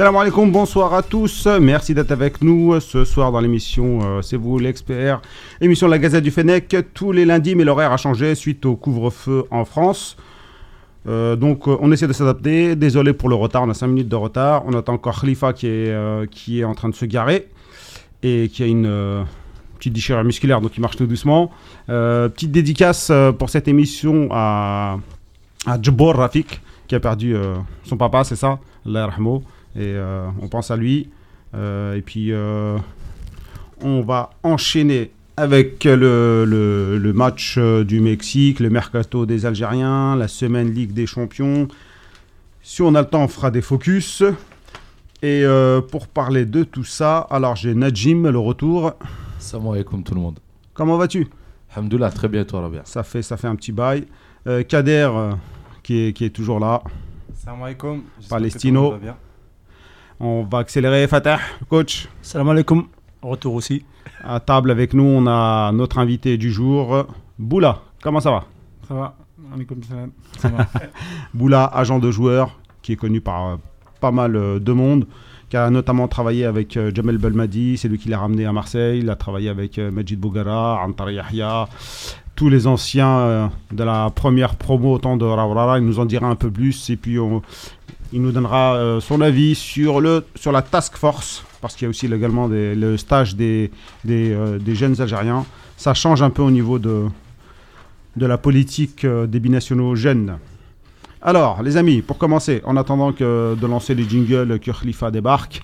Salam alaikum, bonsoir à tous. Merci d'être avec nous ce soir dans l'émission euh, C'est vous l'expert. Émission de la Gazette du Fennec tous les lundis, mais l'horaire a changé suite au couvre-feu en France. Euh, donc euh, on essaie de s'adapter. Désolé pour le retard, on a 5 minutes de retard. On attend encore Khalifa qui est, euh, qui est en train de se garer et qui a une euh, petite déchirure musculaire, donc il marche tout doucement. Euh, petite dédicace euh, pour cette émission à, à Jabor Rafik qui a perdu euh, son papa, c'est ça, Allah yarhamou. Et euh, on pense à lui. Euh, et puis euh, on va enchaîner avec le, le- le match du Mexique, le mercato des Algériens, la semaine Ligue des Champions. Si on a le temps, on fera des focus. Et euh, pour parler de tout ça, alors j'ai Najim, le retour. Salam alaikum tout le monde. Comment vas-tu? Alhamdoulilah, très bien toi Rabia? ça fait, ça fait un petit bail. Euh, Kader, euh, qui, est, qui est toujours là. Salam alaikum. J'espère que Palestino. tout le monde va bien. On va accélérer. Fatah, coach, Salam alaikum. Retour aussi. à table avec nous, on a notre invité du jour, Boula. Comment ça va? Ça va. Ça va. Boula, agent de joueur, qui est connu par euh, pas mal euh, de monde, qui a notamment travaillé avec euh, Jamel Belmadi, c'est lui qui l'a ramené à Marseille, il a travaillé avec Majid Bougara, Antar Yahya, tous les anciens de la première promo au temps de Rawrara, il nous en dira un peu plus, et puis on- il nous donnera euh, son avis sur, la task force, parce qu'il y a aussi également des- le stage euh, des jeunes Algériens. Ça change un peu au niveau de, de la politique euh, des binationaux jeunes. Alors, les amis, pour commencer, en attendant que de lancer les jingles que Khalifa débarque,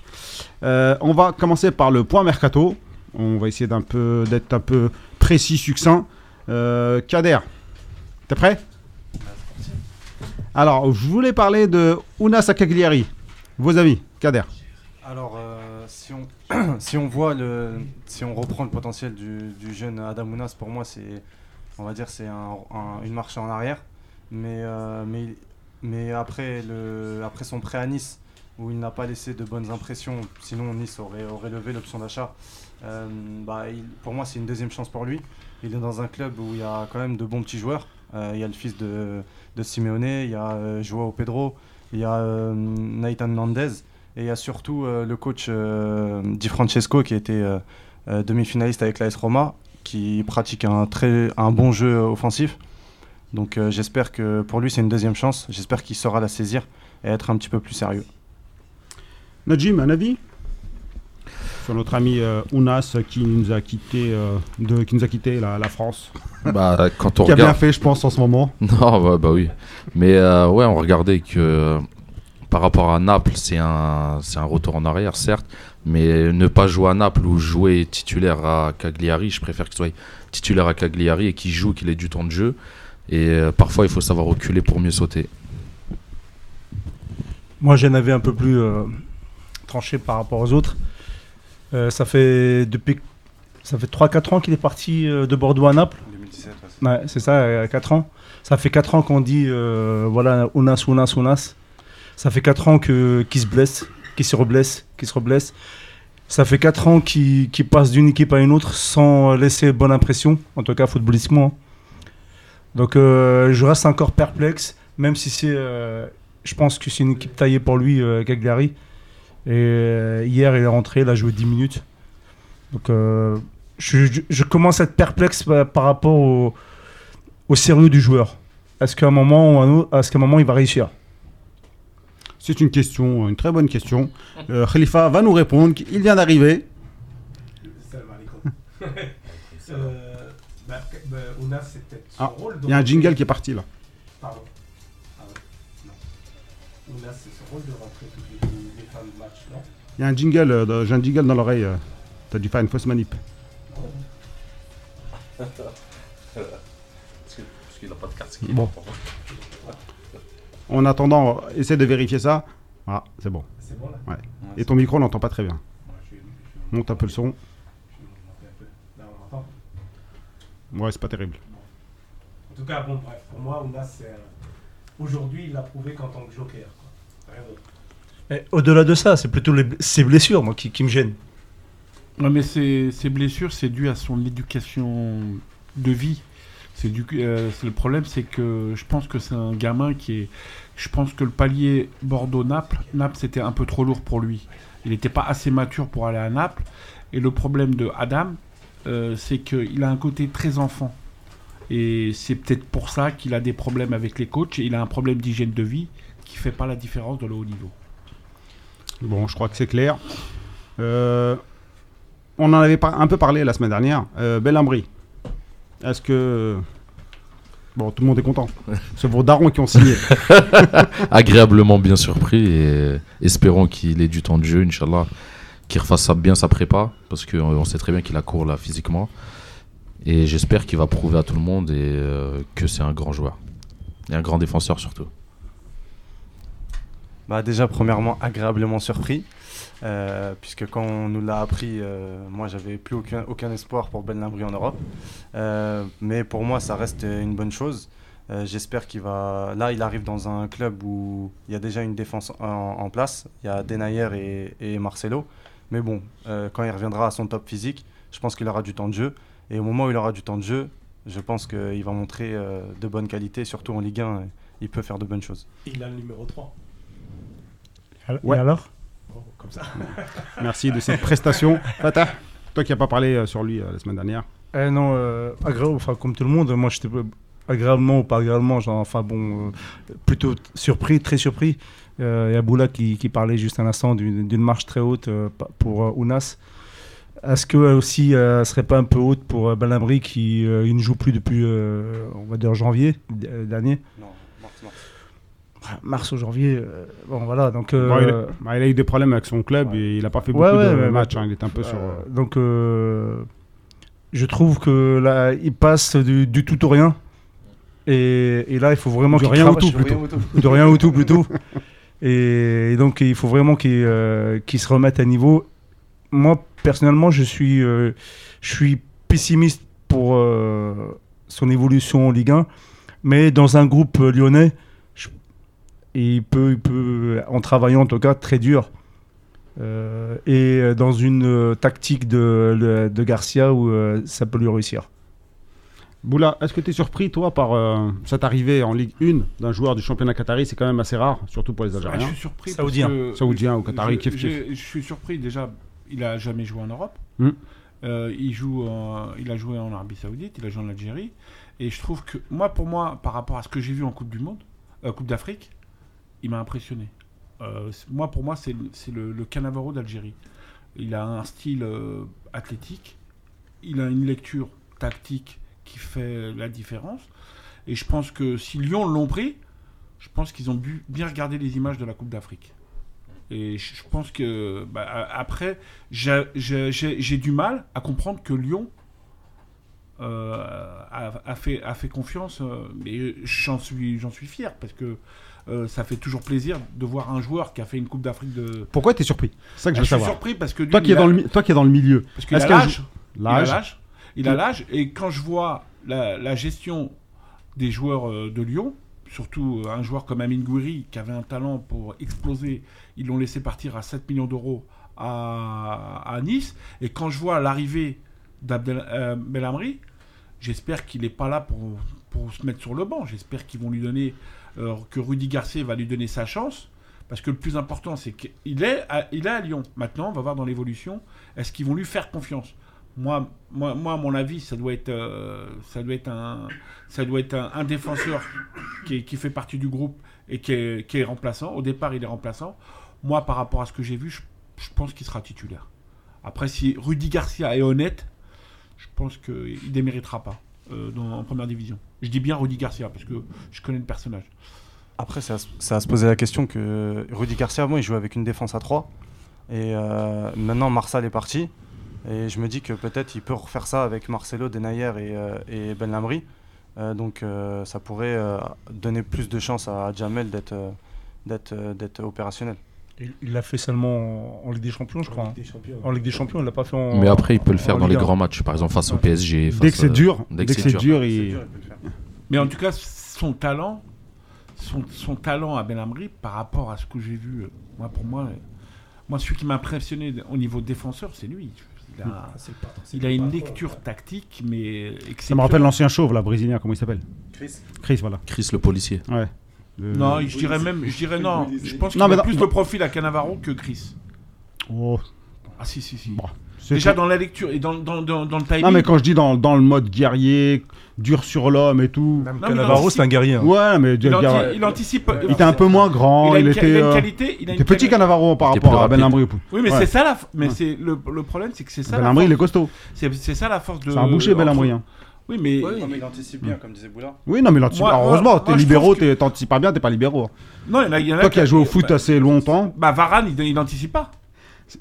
on va commencer par le point mercato. On va essayer d'être un peu précis, succinct. Kader, t'es prêt? Alors, je voulais parler de Una Sakagliari. Vos avis, Kader. Alors, euh, si, on, voit le, si on reprend le potentiel du, jeune Adam Ounas, pour moi, c'est, on va dire, c'est un- un- une marche en arrière. Mais, euh, après, son prêt à Nice, où il n'a pas laissé de bonnes impressions, sinon Nice aurait, aurait levé l'option d'achat. euh, bah, pour moi, c'est une deuxième chance pour lui. Il est dans un club où il y a quand même de bons petits joueurs. Euh, il y a le fils de, de Simeone, il y a euh, Joao Pedro, il y a euh, Nathan Nandez. Et il y a surtout le coach Di Francesco qui euh, euh, demi-finaliste avec l'AS Roma, qui pratique un, très, un bon jeu offensif. Donc j'espère que pour lui c'est une deuxième chance. J'espère qu'il saura la saisir et être un petit peu plus sérieux. Najim, un avis? Sur notre ami euh, Ounas qui nous a quitté, euh, de, qui nous a quitté la, la France. Bah, quand on Qui a bien regarde. fait, je pense, en ce moment. Non, bah, bah oui. Mais euh, ouais, on regardait que par rapport à Naples, c'est un, c'est un retour en arrière, certes. Mais ne pas jouer à Naples ou jouer titulaire à Cagliari, je préfère qu'il soit titulaire à Cagliari et qu'il joue, qu'il ait du temps de jeu. Et euh, parfois, il faut savoir reculer pour mieux sauter. Moi, j'en avais un peu plus euh, tranché par rapport aux autres. Euh, ça fait depuis ça fait 3-4 ans qu'il est parti euh, de Bordeaux à Naples. 2017, ouais, c'est- Ouais, c'est ça, 4 ans. Ça fait 4 ans qu'on dit euh, voilà, Ounas, Ounas, Ounas. Ça fait 4 ans qu'il se blesse, qu'il se reblesse, qu'il se reblesse. Ça fait 4 ans qu'il passe d'une équipe à une autre sans laisser bonne impression, en tout cas footballistiquement. Donc euh, je reste encore perplexe, même si c'est, je pense que c'est une équipe taillée pour lui, Cagliari. Et euh, hier, il est rentré, il a joué 10 minutes. Donc euh, je, je- je commence à être perplexe par, par rapport au, au sérieux du joueur. Est-ce qu'à un moment ou un autre, est-ce qu'à un moment il va réussir? C'est une question, une très bonne question. Euh, Khalifa va nous répondre. Il vient d'arriver. Ah, Il y a un jingle qui est parti là. Pardon. Ah ouais. Non. c'est son rôle de Il y a un jingle, euh, j'ai un jingle dans l'oreille. euh. T'as dû faire une fausse manip. Parce qu'il n'a pas de carte. Bon. En attendant, essaie de vérifier ça. Ah, c'est bon. C'est bon là Ouais. ouais, Et ton micro, on l'entend pas très bien. Monte un peu le son. je suis monté un peu. Là, on entend. Ouais, c'est pas terrible. En tout cas, bon, bref, pour moi, Ounas, Aujourd'hui, il l'a prouvé qu'en tant que joker. quoi. Rien d'autre. Au-delà de ça, c'est plutôt ses blessures moi, qui, me gênent. Ouais, mais ces, ces blessures, c'est dû à son éducation de vie. Euh, c'est le problème, c'est que je pense que c'est un gamin qui est. Je pense que le palier Bordeaux-Naples, Naples c'était un peu trop lourd pour lui. Il n'était pas assez mature pour aller à Naples. Et le problème de Adam, euh, c'est qu'il a un côté très enfant. Et c'est peut-être pour ça qu'il a des problèmes avec les coachs. Et il a un problème d'hygiène de vie qui fait pas la différence de le haut niveau. Bon, je crois que c'est clair. Euh, on en avait un peu parlé la semaine dernière. Euh. Est-ce que. Bon, tout le monde est content. C'est vos darons qui ont signé. Agréablement bien surpris et espérons qu'il ait du temps de jeu, Inch'Allah. Qu'il refasse bien sa prépa, parce qu'on on sait très bien qu'il a court là physiquement. Et j'espère qu'il va prouver à tout le monde et, euh, que c'est un grand joueur. Et un grand défenseur surtout. Bah déjà, premièrement, agréablement surpris. euh, puisque quand on nous l'a appris, euh, moi j'avais plus aucun, aucun espoir pour Ben Lambry en Europe. Euh, mais pour moi, ça reste une bonne chose. J'espère qu'il va. Là, il arrive dans un club où il y a déjà une défense en, place. Il y a Denayer et, et Marcelo. Mais bon, quand il reviendra à son top physique, je pense qu'il aura du temps de jeu. Et au moment où il aura du temps de jeu, je pense qu'il va montrer de bonnes qualités, surtout en Ligue 1. Il peut faire de bonnes choses. Il a le numéro 3. Ouais. Et alors? Bon, comme ça. Merci de cette prestation. Fata, toi qui n'as pas parlé euh, sur lui euh, la semaine dernière. Eh non, euh, agréable, enfin comme tout le monde, moi j'étais agréablement ou pas agréablement, genre, enfin bon, euh, plutôt surpris, très surpris. Euh, Il y a Boula qui, qui parlait juste un instant d'une marche très haute euh, pour euh, Ounas. Est-ce que aussi, euh, elle serait pas un peu haute pour euh, Belhamri qui euh, il ne joue plus depuis, euh, on va dire janvier dernier, Non. Mars ou janvier. euh, bon voilà, donc. euh, Bon, il, a, bah, il a eu des problèmes avec son club ouais. et il n'a pas fait beaucoup Ouais, ouais, de matchs. hein. Il était un peu sur. Euh, euh, donc, euh, je trouve que là, il passe du, du tout au rien. Et, et là, il faut vraiment qu'il rien au travaille- tout, plutôt. De rien au tout, plutôt. Et, et donc, il faut vraiment qu'il euh, qu'il se remette à niveau. Moi, personnellement, je suis, euh, je suis pessimiste pour euh, son évolution en Ligue 1. Mais dans un groupe euh, lyonnais, je- il, peut, il peut, en travaillant en tout cas, très dur. Euh, et dans une euh, tactique de, de, de Garcia où euh, ça peut lui réussir. Boula, est-ce que tu es surpris, toi, par euh, cette arrivée en Ligue 1 d'un joueur du championnat qatari? C'est quand même assez rare, surtout pour les Ah, je Algériens. suis surpris. Saoudien. Saoudien ou Qatari, je, kiff, kiff. je- je suis surpris déjà. Il a jamais joué en Europe. Hmm. Euh, il joue, en- il a joué en Arabie Saoudite, il a joué en Algérie, et je trouve que moi, pour moi, par rapport à ce que j'ai vu en Coupe du Monde, euh, Coupe d'Afrique, il m'a impressionné. Euh, moi, pour moi, c'est le- le, Cannavaro d'Algérie. Il a un style euh, athlétique, il a une lecture tactique qui fait la différence, et je pense que si Lyon l'ont pris, je pense qu'ils ont bu- bien regardé les images de la Coupe d'Afrique. Et je pense que bah, après, j'ai- du mal à comprendre que Lyon euh, a, fait, a fait confiance, mais j'en suis, suis fier parce que euh, ça fait toujours plaisir de voir un joueur qui a fait une Coupe d'Afrique de. Pourquoi tu es surpris C'est ça que je veux je suis savoir. surpris parce que lui, Toi qui, es dans le, toi qui es dans le milieu, parce qu'il a l'âge. Il a l'âge. Il a l'âge. Et quand je vois la, la gestion des joueurs euh, de Lyon, surtout euh, un joueur comme Amin Gouiri, qui avait un talent pour exploser, ils l'ont laissé partir à 7 millions d'euros à, à Nice. Et quand je vois l'arrivée d'Abdel euh, j'espère qu'il n'est pas là pour, pour se mettre sur le banc. J'espère qu'ils vont lui donner, que Rudy Garcia va lui donner sa chance. Parce que le plus important, c'est qu'il est, à, il est à Lyon. Maintenant, on va voir dans l'évolution, est-ce qu'ils vont lui faire confiance? Moi, moi, moi, à mon avis, ça doit être, euh, ça doit être un, ça doit être un, défenseur qui, fait partie du groupe et qui est, qui est remplaçant. Au départ, il est remplaçant. Moi, par rapport à ce que j'ai vu, je, je pense qu'il sera titulaire. Après, si Rudy Garcia est honnête, je pense qu'il ne déméritera pas euh, en première division. Je dis bien Rudy Garcia parce que je connais le personnage. Après, c'est à, à se poser la question que Rudy Garcia, avant, il jouait avec une défense à 3. Et euh, maintenant, Marsal est parti. Et je me dis que peut-être il peut refaire ça avec Marcelo, Denayer et, euh, Ben Lamry. Euh, donc ça pourrait donner plus de chance à Jamel d'être d'être opérationnel. Il l'a fait seulement en, Ligue des Champions, je crois. hein. Des champions. En Ligue des Champions, il l'a pas fait en. Mais après, il peut le faire dans les grands matchs, par exemple face au PSG. Dès que c'est dur, dès que que c'est dur, il... Mais en tout cas, son talent, son, son talent à Benamri par rapport à ce que j'ai vu, euh, moi pour moi, euh, moi celui qui m'a impressionné au niveau défenseur, c'est lui. Il a, C'est le patron, c'est il a le une lecture tactique, mais Ça me rappelle l'ancien chauve, là, brésilien, comment il s'appelle? Chris. Chris, voilà. Chris le policier. Ouais. Le- Non, je dirais même, je dirais non. Je pense qu'il Non, mais a non, plus non. le profil à Cannavaro que Chris. Oh, Ah si, si, si. Bon, c'est Déjà tout. dans la lecture et dans, dans, dans, dans le timing. Non, mais quand je dis dans, dans le mode guerrier, dur sur l'homme et tout. Même dans- c'est un guerrier. hein. Ouais, mais il, il, anti- il anticipe. il était un peu moins grand, il était, il a une euh, qualité. Il a il une était petit Cannavaro par rapport à Ben. Lambry. Oui, mais Ouais. c'est ça la. Mais Ouais. c'est le, le problème, c'est que c'est ça. Ben Lambry, il est costaud. C'est c'est ça la force de. C'est un boucher, Ben Lambry. Oui, mais. Non, mais il anticipe bien, comme disait Boula. Oui, non, mais. Moi- alors, moi- heureusement, t'es libéraux, que- t'anticipes pas bien, t'es pas libéraux. hein. Non, il y en a. il y en a Toi qui as joué au bah, foot assez longtemps, Bah Varane, il, il n'anticipe pas.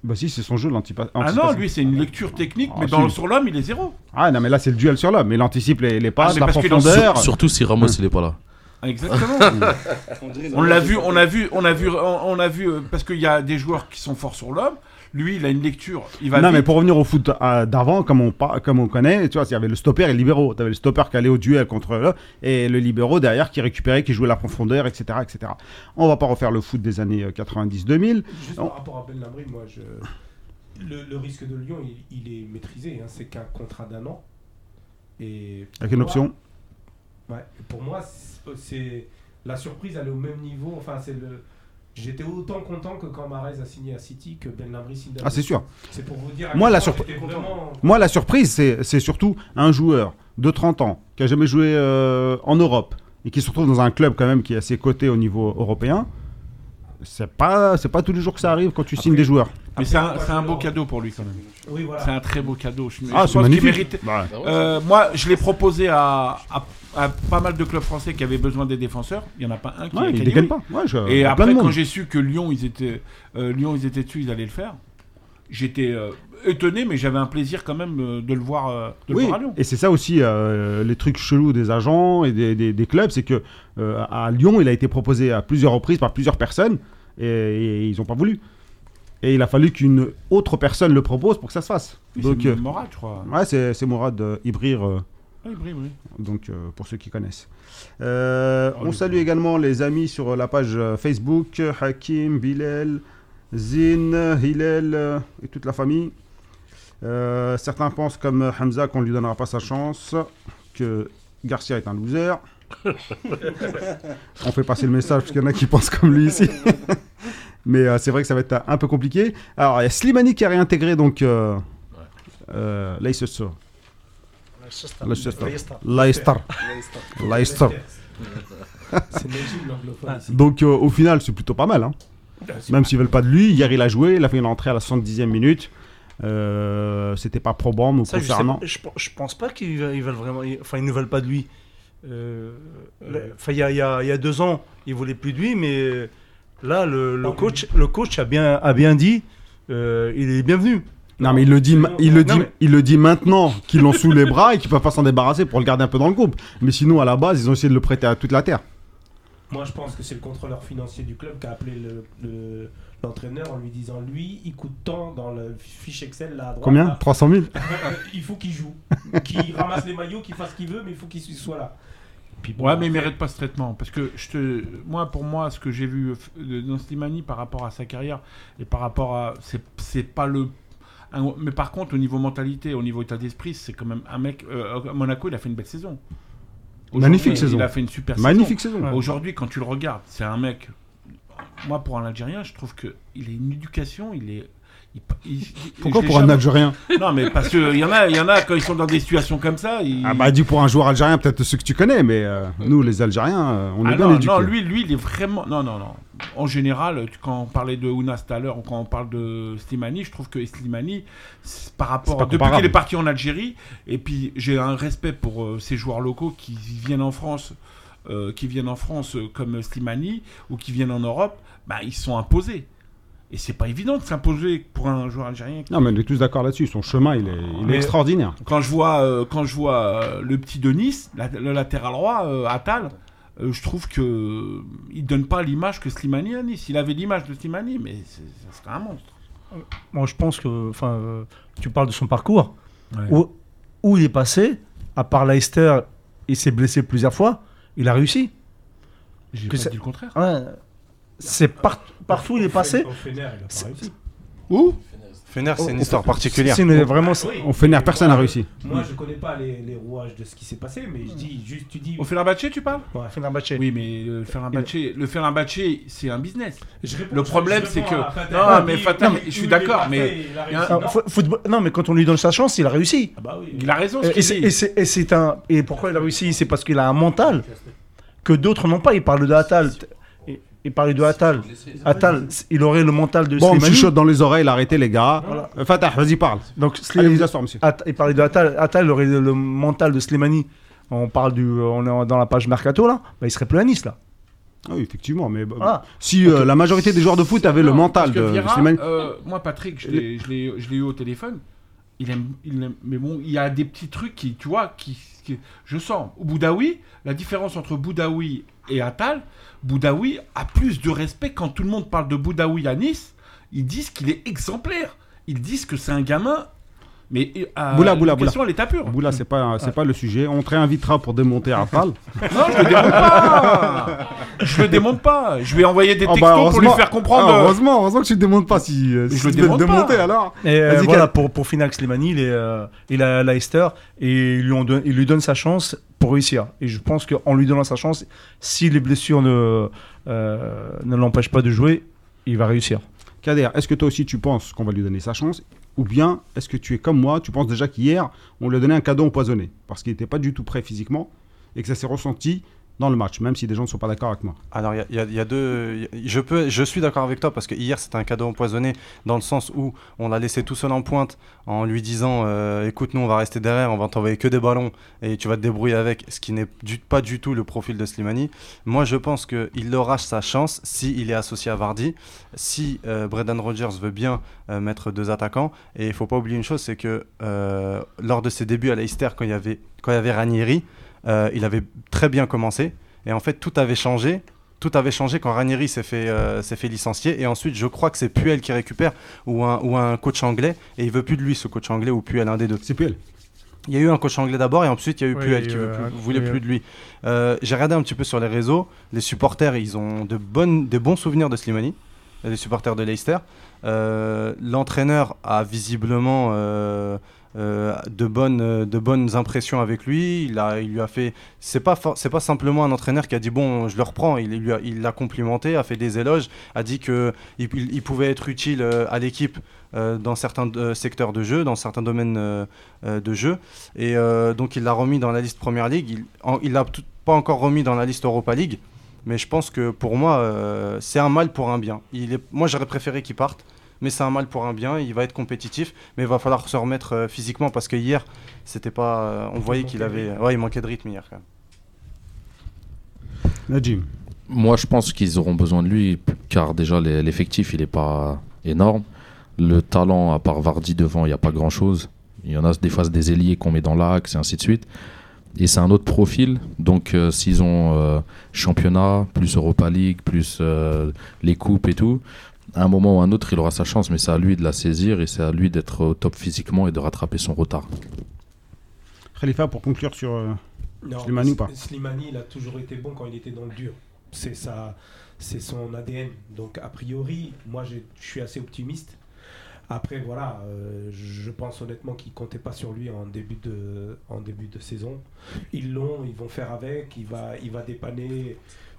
bah si, c'est son jeu, l'anticipation. Ah non, lui, c'est une lecture technique, Ah, mais si. dans, sur l'homme, il est zéro. Ah non, mais là, c'est le duel sur l'homme. Mais il anticipe les, les passes, mais la parce qu'il en- profondeur. Sur- surtout si Ramos il est pas là. Ah, Exactement. on l'a vu, on a vu, on a vu, on, a vu, parce qu'il y a des joueurs qui sont forts sur l'homme. Lui, il a une lecture. Il va Non, vite. mais pour revenir au foot euh, d'avant, comme on, par- comme on connaît, tu vois, il y avait le stopper et le libéraux. Tu avais le stopper qui allait au duel contre le, et le libéraux derrière qui récupérait, qui jouait la profondeur, etc. etc. On va pas refaire le foot des années euh, 90-2000. Juste Non. par rapport à Ben moi, je... le, le risque de Lyon, il, il est maîtrisé. hein. C'est qu'un contrat d'un an. Et Avec une moi- option. Ouais, pour moi, c'est- c'est la surprise, elle est au même niveau. Enfin, c'est le. J'étais autant content que quand Mahrez a signé à City que Ben Lamry signe. à Ah, c'est sûr. C'est pour vous dire. Moi, la vraiment- Moi, la surprise, c'est c'est surtout un joueur de 30 ans qui a jamais joué euh, en Europe et qui se retrouve dans un club quand même qui est assez coté au niveau européen. C'est pas, c'est pas tous les jours que ça arrive quand tu signes des joueurs. Mais c'est un, Après, c'est un beau cadeau pour lui quand même. Oui, voilà. C'est un très beau cadeau. Je, Ah, c'est magnifique. méritait- Bah, Euh, moi, je l'ai proposé à, à- à pas mal de clubs français qui avaient besoin des défenseurs. Il n'y en a pas un qui, ouais, a il pas. Ouais, je- Et après, quand j'ai su que Lyon, ils étaient, euh, Lyon, ils étaient dessus, ils allaient le faire. J'étais euh, étonné, mais j'avais un plaisir quand même euh, de le voir, le Oui, voir à Lyon. et c'est ça aussi les trucs chelous des agents et des, des- des clubs, c'est que à Lyon, il a été proposé à plusieurs reprises par plusieurs personnes et, et ils n'ont pas voulu. Et il a fallu qu'une autre personne le propose pour que ça se fasse. Oui, donc, c'est Morad, je crois. ouais, c'est euh, Ibrir, Oui, oui, oui. donc euh, pour ceux qui connaissent. Euh, Oh, on salue également les amis sur la page euh, Facebook, Hakim, Bilal, Zin, Hillel et toute la famille. Euh, certains pensent comme Hamza qu'on ne lui donnera pas sa chance, que Garcia est un loser. On fait passer le message parce qu'il y en a qui pensent comme lui ici. Mais c'est vrai que ça va être un peu compliqué. Alors, il y a Slimani qui a réintégré donc euh, euh, Leicester. Leicester. Leicester. Donc euh, au final, c'est plutôt pas mal. hein. Même s'ils veulent pas de lui. Hier, il a joué. Il a fait une entrée à la 70e minute. Euh, C'était pas probant me Ça, je, sais concernant. pas- je, je pense pas qu'ils veulent, ils veulent vraiment. Enfin, ils ne veulent pas de lui. Euh, Enfin, il y y a- il y a deux ans, ils voulaient plus de lui, mais là, le, le Pas coach, le coach a bien, a bien dit, euh, il est bienvenu. Non, mais il le dit, il le Non, dit, mais- il le dit maintenant qu'ils l'ont sous les bras et qu'ils peuvent pas s'en débarrasser pour le garder un peu dans le groupe. Mais sinon, à la base, ils ont essayé de le prêter à toute la terre. Moi, je pense que c'est le contrôleur financier du club qui a appelé le- le- l'entraîneur en lui disant lui, il coûte tant dans le fiche Excel là à droite. Combien? là. 300 000 Il faut qu'il joue, qu'il ramasse les maillots, qu'il fasse ce qu'il veut, mais il faut qu'il soit là. Puis bon, Ouais, mais il mérite pas ce traitement. Parce que je te, moi, pour moi, ce que j'ai vu euh, de- dans Slimani par rapport à sa carrière et par rapport à. C'est c'est pas le. Un- mais par contre, au niveau mentalité, au niveau état d'esprit, c'est quand même un mec. euh, à Monaco, il a fait une belle saison. Magnifique saison. Il a fait une super Magnifique saison. saison. Aujourd'hui, quand tu le regardes, c'est un mec. Moi, pour un Algérien, je trouve que il a une éducation, il est. il- il- il- Pourquoi pour un Algérien Non, mais parce qu'il y en a, il y en a quand ils sont dans des situations comme ça. ils- Ah bah dis pour un joueur algérien, peut-être ceux que tu connais, mais euh, nous les Algériens, euh, on est Ah bien non, éduqués. non, lui, lui, il est vraiment. Non, non, non. En général, quand on parlait de Ounas tout à l'heure, ou quand on parle de Slimani, je trouve que Slimani, par rapport. Depuis qu'il est parti en Algérie, et puis j'ai un respect pour euh, ces joueurs locaux qui viennent en France, qui viennent en France comme Slimani, ou qui viennent en Europe, bah, ils sont imposés. Et c'est pas évident de s'imposer pour un joueur algérien. Non, mais on est tous d'accord là-dessus. Son chemin, il est, il est Mais- extraordinaire. Quand je vois, euh, quand je vois euh, le petit de Nice, la- le latéral droit, euh, Attal, euh, je trouve que il donne pas l'image que Slimani a à Nice. Il avait l'image de Slimani, mais ça serait un monstre. Moi, je pense que, enfin, euh, tu parles de son parcours, Ouais. où, où il est passé, à part Leicester, il s'est blessé plusieurs fois, il a réussi. J'ai pas ça- dit le contraire. Ouais. C'est par- partout où il est passé. Où? Fener, c'est une Oh, histoire particulière. C'est une- vraiment. Oui, Au Fener, mais personne n'a réussi. Moi, je connais pas les, les rouages de ce qui s'est passé, mais je dis juste, tu dis. Au Fenerbahçe, tu parles? Ouais, Fenerbahçe. Oui, mais le Fenerbahçe, le Fenerbahçe, c'est un business. Je Le problème, c'est que-. Non, mais Oui, Fatah, oui, je suis oui, d'accord, mais. Ah, Non. fo- football- Non, mais quand on lui donne sa chance, il a réussi. Ah bah oui. Il a raison, ce Et c'est- un et pourquoi il a réussi? C'est parce qu'il a un mental que d'autres n'ont pas. Il parle de Attal. Il- parlait de Attal. Attal, il aurait le mental de Bon, Slimani. chuchote dans les oreilles, arrêtez les gars. Euh, Fatah, vas-y, parle. Donc Allez, Slimani, vous asseoir, monsieur. Att- il parlait de Attal. Attal aurait le mental de Slimani. On parle du, on est dans la page mercato là. Bah, il serait plus à Nice là. Ah oui, effectivement, mais bah, Voilà. si euh, la majorité des joueurs de foot avaient le mental de, Slimani. euh, moi, Patrick, je l'ai- je l'ai je l'ai eu au téléphone. Il aime, il aime- mais bon, il y a des petits trucs qui, tu vois, qui, qui- je sens. Au Boudaoui, la différence entre Boudaoui et Attal, Boudaoui a plus de respect quand tout le monde parle de Boudaoui à Nice. Ils disent qu'il est exemplaire. Ils disent que c'est un gamin. Mais euh, Boula, Boula, la question, elle est à pure. Boula, c'est pas, c'est pas le sujet. On te réinvitera pour démonter Attal. Non, je le démonte pas. Je le démonte pas. Je vais envoyer des Oh, textos bah, pour lui heureusement- faire comprendre. Ah, euh, heureusement, heureusement que tu ne démontes pas si, euh, si Je le tu veux démonte démonter alors. Et euh, Vas-y, voilà, Kat. pour, pour finir avec Slimani, il est, euh, il a Leicester et ils lui, ont don- ils lui donnent sa chance pour réussir. Et je pense qu'en lui donnant sa chance, si les blessures ne, euh, ne l'empêchent pas de jouer, il va réussir. Kader, est-ce que toi aussi tu penses qu'on va lui donner sa chance Ou bien est-ce que tu es comme moi, tu penses déjà qu'hier, on lui a donné un cadeau empoisonné Parce qu'il n'était pas du tout prêt physiquement et que ça s'est ressenti dans le match, même si des gens ne sont pas d'accord avec moi. Alors, il y a- deux. Je, peux, je suis d'accord avec toi parce que hier, c'était un cadeau empoisonné dans le sens où on l'a laissé tout seul en pointe en lui disant euh, Écoute, nous, on va rester derrière, on va t'envoyer que des ballons et tu vas te débrouiller avec, ce qui n'est pas du tout le profil de Slimani. Moi, je pense qu'il aura sa chance s'il est associé à Vardy, si euh, Brendan Rodgers veut bien euh, mettre deux attaquants. Et il faut pas oublier une chose c'est que lors de ses débuts à Leicester, quand il y avait Ranieri, euh, il avait très bien commencé. Et en fait, tout avait changé. Tout avait changé quand Ranieri s'est fait, euh, s'est fait licencier. Et ensuite, je crois que c'est Puel qui récupère ou un, ou un coach anglais. Et il veut plus de lui, ce coach anglais, ou Puel, un des deux. C'est plus elle. Il y a eu un coach anglais d'abord et ensuite il y a eu Oui, Puel qui euh, plus- voulait plus de lui. Euh, J'ai regardé un petit peu sur les réseaux. Les supporters, ils ont de, bonnes, de bons souvenirs de Slimani, les supporters de Leicester. Euh, L'entraîneur a visiblement de, bonnes, euh, de bonnes impressions avec lui. Il, a, il lui a fait. C'est pas, c'est pas simplement un entraîneur qui a dit bon, je le reprends. Il lui a- il l'a complimenté, a fait des éloges, a dit que il, pouvait être utile euh, à l'équipe euh, dans certains euh, secteurs de jeu, dans certains domaines euh, euh, de jeu. Et euh, donc il l'a remis dans la liste Première League. Il il l'a pas encore remis dans la liste Europa League. Mais je pense que pour moi, euh, c'est un mal pour un bien. Moi, j'aurais préféré qu'il parte. Mais c'est un mal pour un bien. Il va être compétitif. Mais il va falloir se remettre euh, physiquement parce que hier, c'était pas. euh, on voyait qu'il manquait de avait. Ouais, il manquait de rythme hier quand même. Najim. Moi, je pense qu'ils auront besoin de lui, car déjà l'effectif, il n'est pas énorme. Le talent, à part Vardy devant, il n'y a pas grand-chose. Il y en a des fois des ailiers qu'on met dans l'axe et ainsi de suite. Et c'est un autre profil. Donc, euh, s'ils ont euh, championnat, plus Europa League, plus euh, les coupes et tout, à un moment ou à un autre, il aura sa chance. Mais c'est à lui de la saisir et c'est à lui d'être au top physiquement et de rattraper son retard. Khalifa, pour conclure sur. euh, Non, Slimani ou pas? Slimani, il a toujours été bon quand il était dans le dur. C'est ça, c'est son ADN. Donc a priori, moi je suis assez optimiste. Après voilà, euh, je pense honnêtement qu'ils comptaient pas sur lui en début de, en début de saison. Ils l'ont, ils vont faire avec. Il va, il va dépanner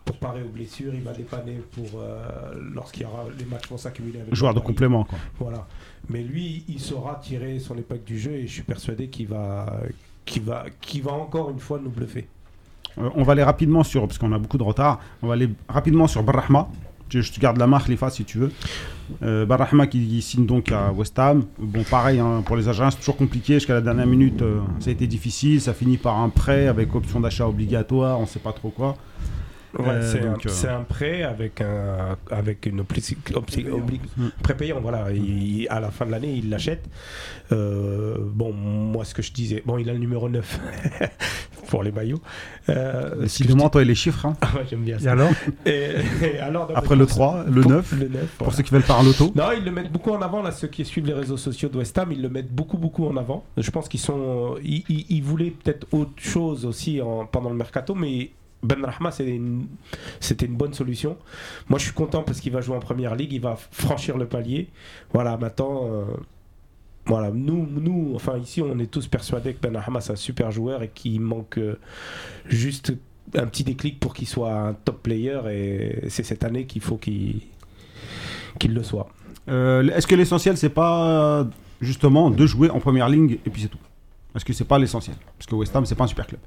pour parer aux blessures. Il va dépanner pour euh, lorsqu'il y aura les matchs vont s'accumuler. joueur de complément, quoi. Voilà. Mais lui, il saura tirer son épingle du jeu et je suis persuadé qu'il va, qu'il va, qu'il va encore une fois nous bluffer. Euh, on va aller rapidement sur, parce qu'on a beaucoup de retard, on va aller rapidement sur Barrahma. Je, je te garde la main, Khalifa, si tu veux. Euh, Barrahma qui, qui signe donc à West Ham. Bon, pareil, hein, pour les agents, c'est toujours compliqué. Jusqu'à la dernière minute, euh, ça a été difficile. Ça finit par un prêt avec option d'achat obligatoire, on ne sait pas trop quoi. Ouais, Euh, c'est, donc, un, euh, c'est un prêt avec, un, avec une Mm. prépayant. Voilà. Il- à la fin de l'année, il l'achète. Euh, bon, moi, ce que je disais, bon, il a le numéro 9 pour les maillots. Euh, je Décidément, toi et les chiffres. hein. Ah ouais, j'aime bien Et ça. alors Et- et alors, non, Après le pour- 3, le pour- 9, Le 9 pour ceux qui veulent faire un loto. Non, ils le mettent beaucoup en avant, là, ceux qui suivent les réseaux sociaux de West Ham, ils le mettent beaucoup, beaucoup en avant. Je pense qu'ils sont. Ils, ils- ils voulaient peut-être autre chose aussi en- pendant le mercato, mais Ben Rahma, c'était une, bonne solution. Moi, je suis content parce qu'il va jouer en première ligue, il va franchir le palier. Voilà, maintenant, euh, Voilà, nous, nous, enfin ici, on est tous persuadés que Ben Ahma c'est un super joueur et qu'il manque euh, juste un petit déclic pour qu'il soit un top player et c'est cette année qu'il faut qu'il le soit. Euh, Est-ce que l'essentiel, c'est pas justement de jouer en première ligne et puis c'est tout? Est-ce que c'est pas l'essentiel? Parce que West Ham, c'est pas un super club.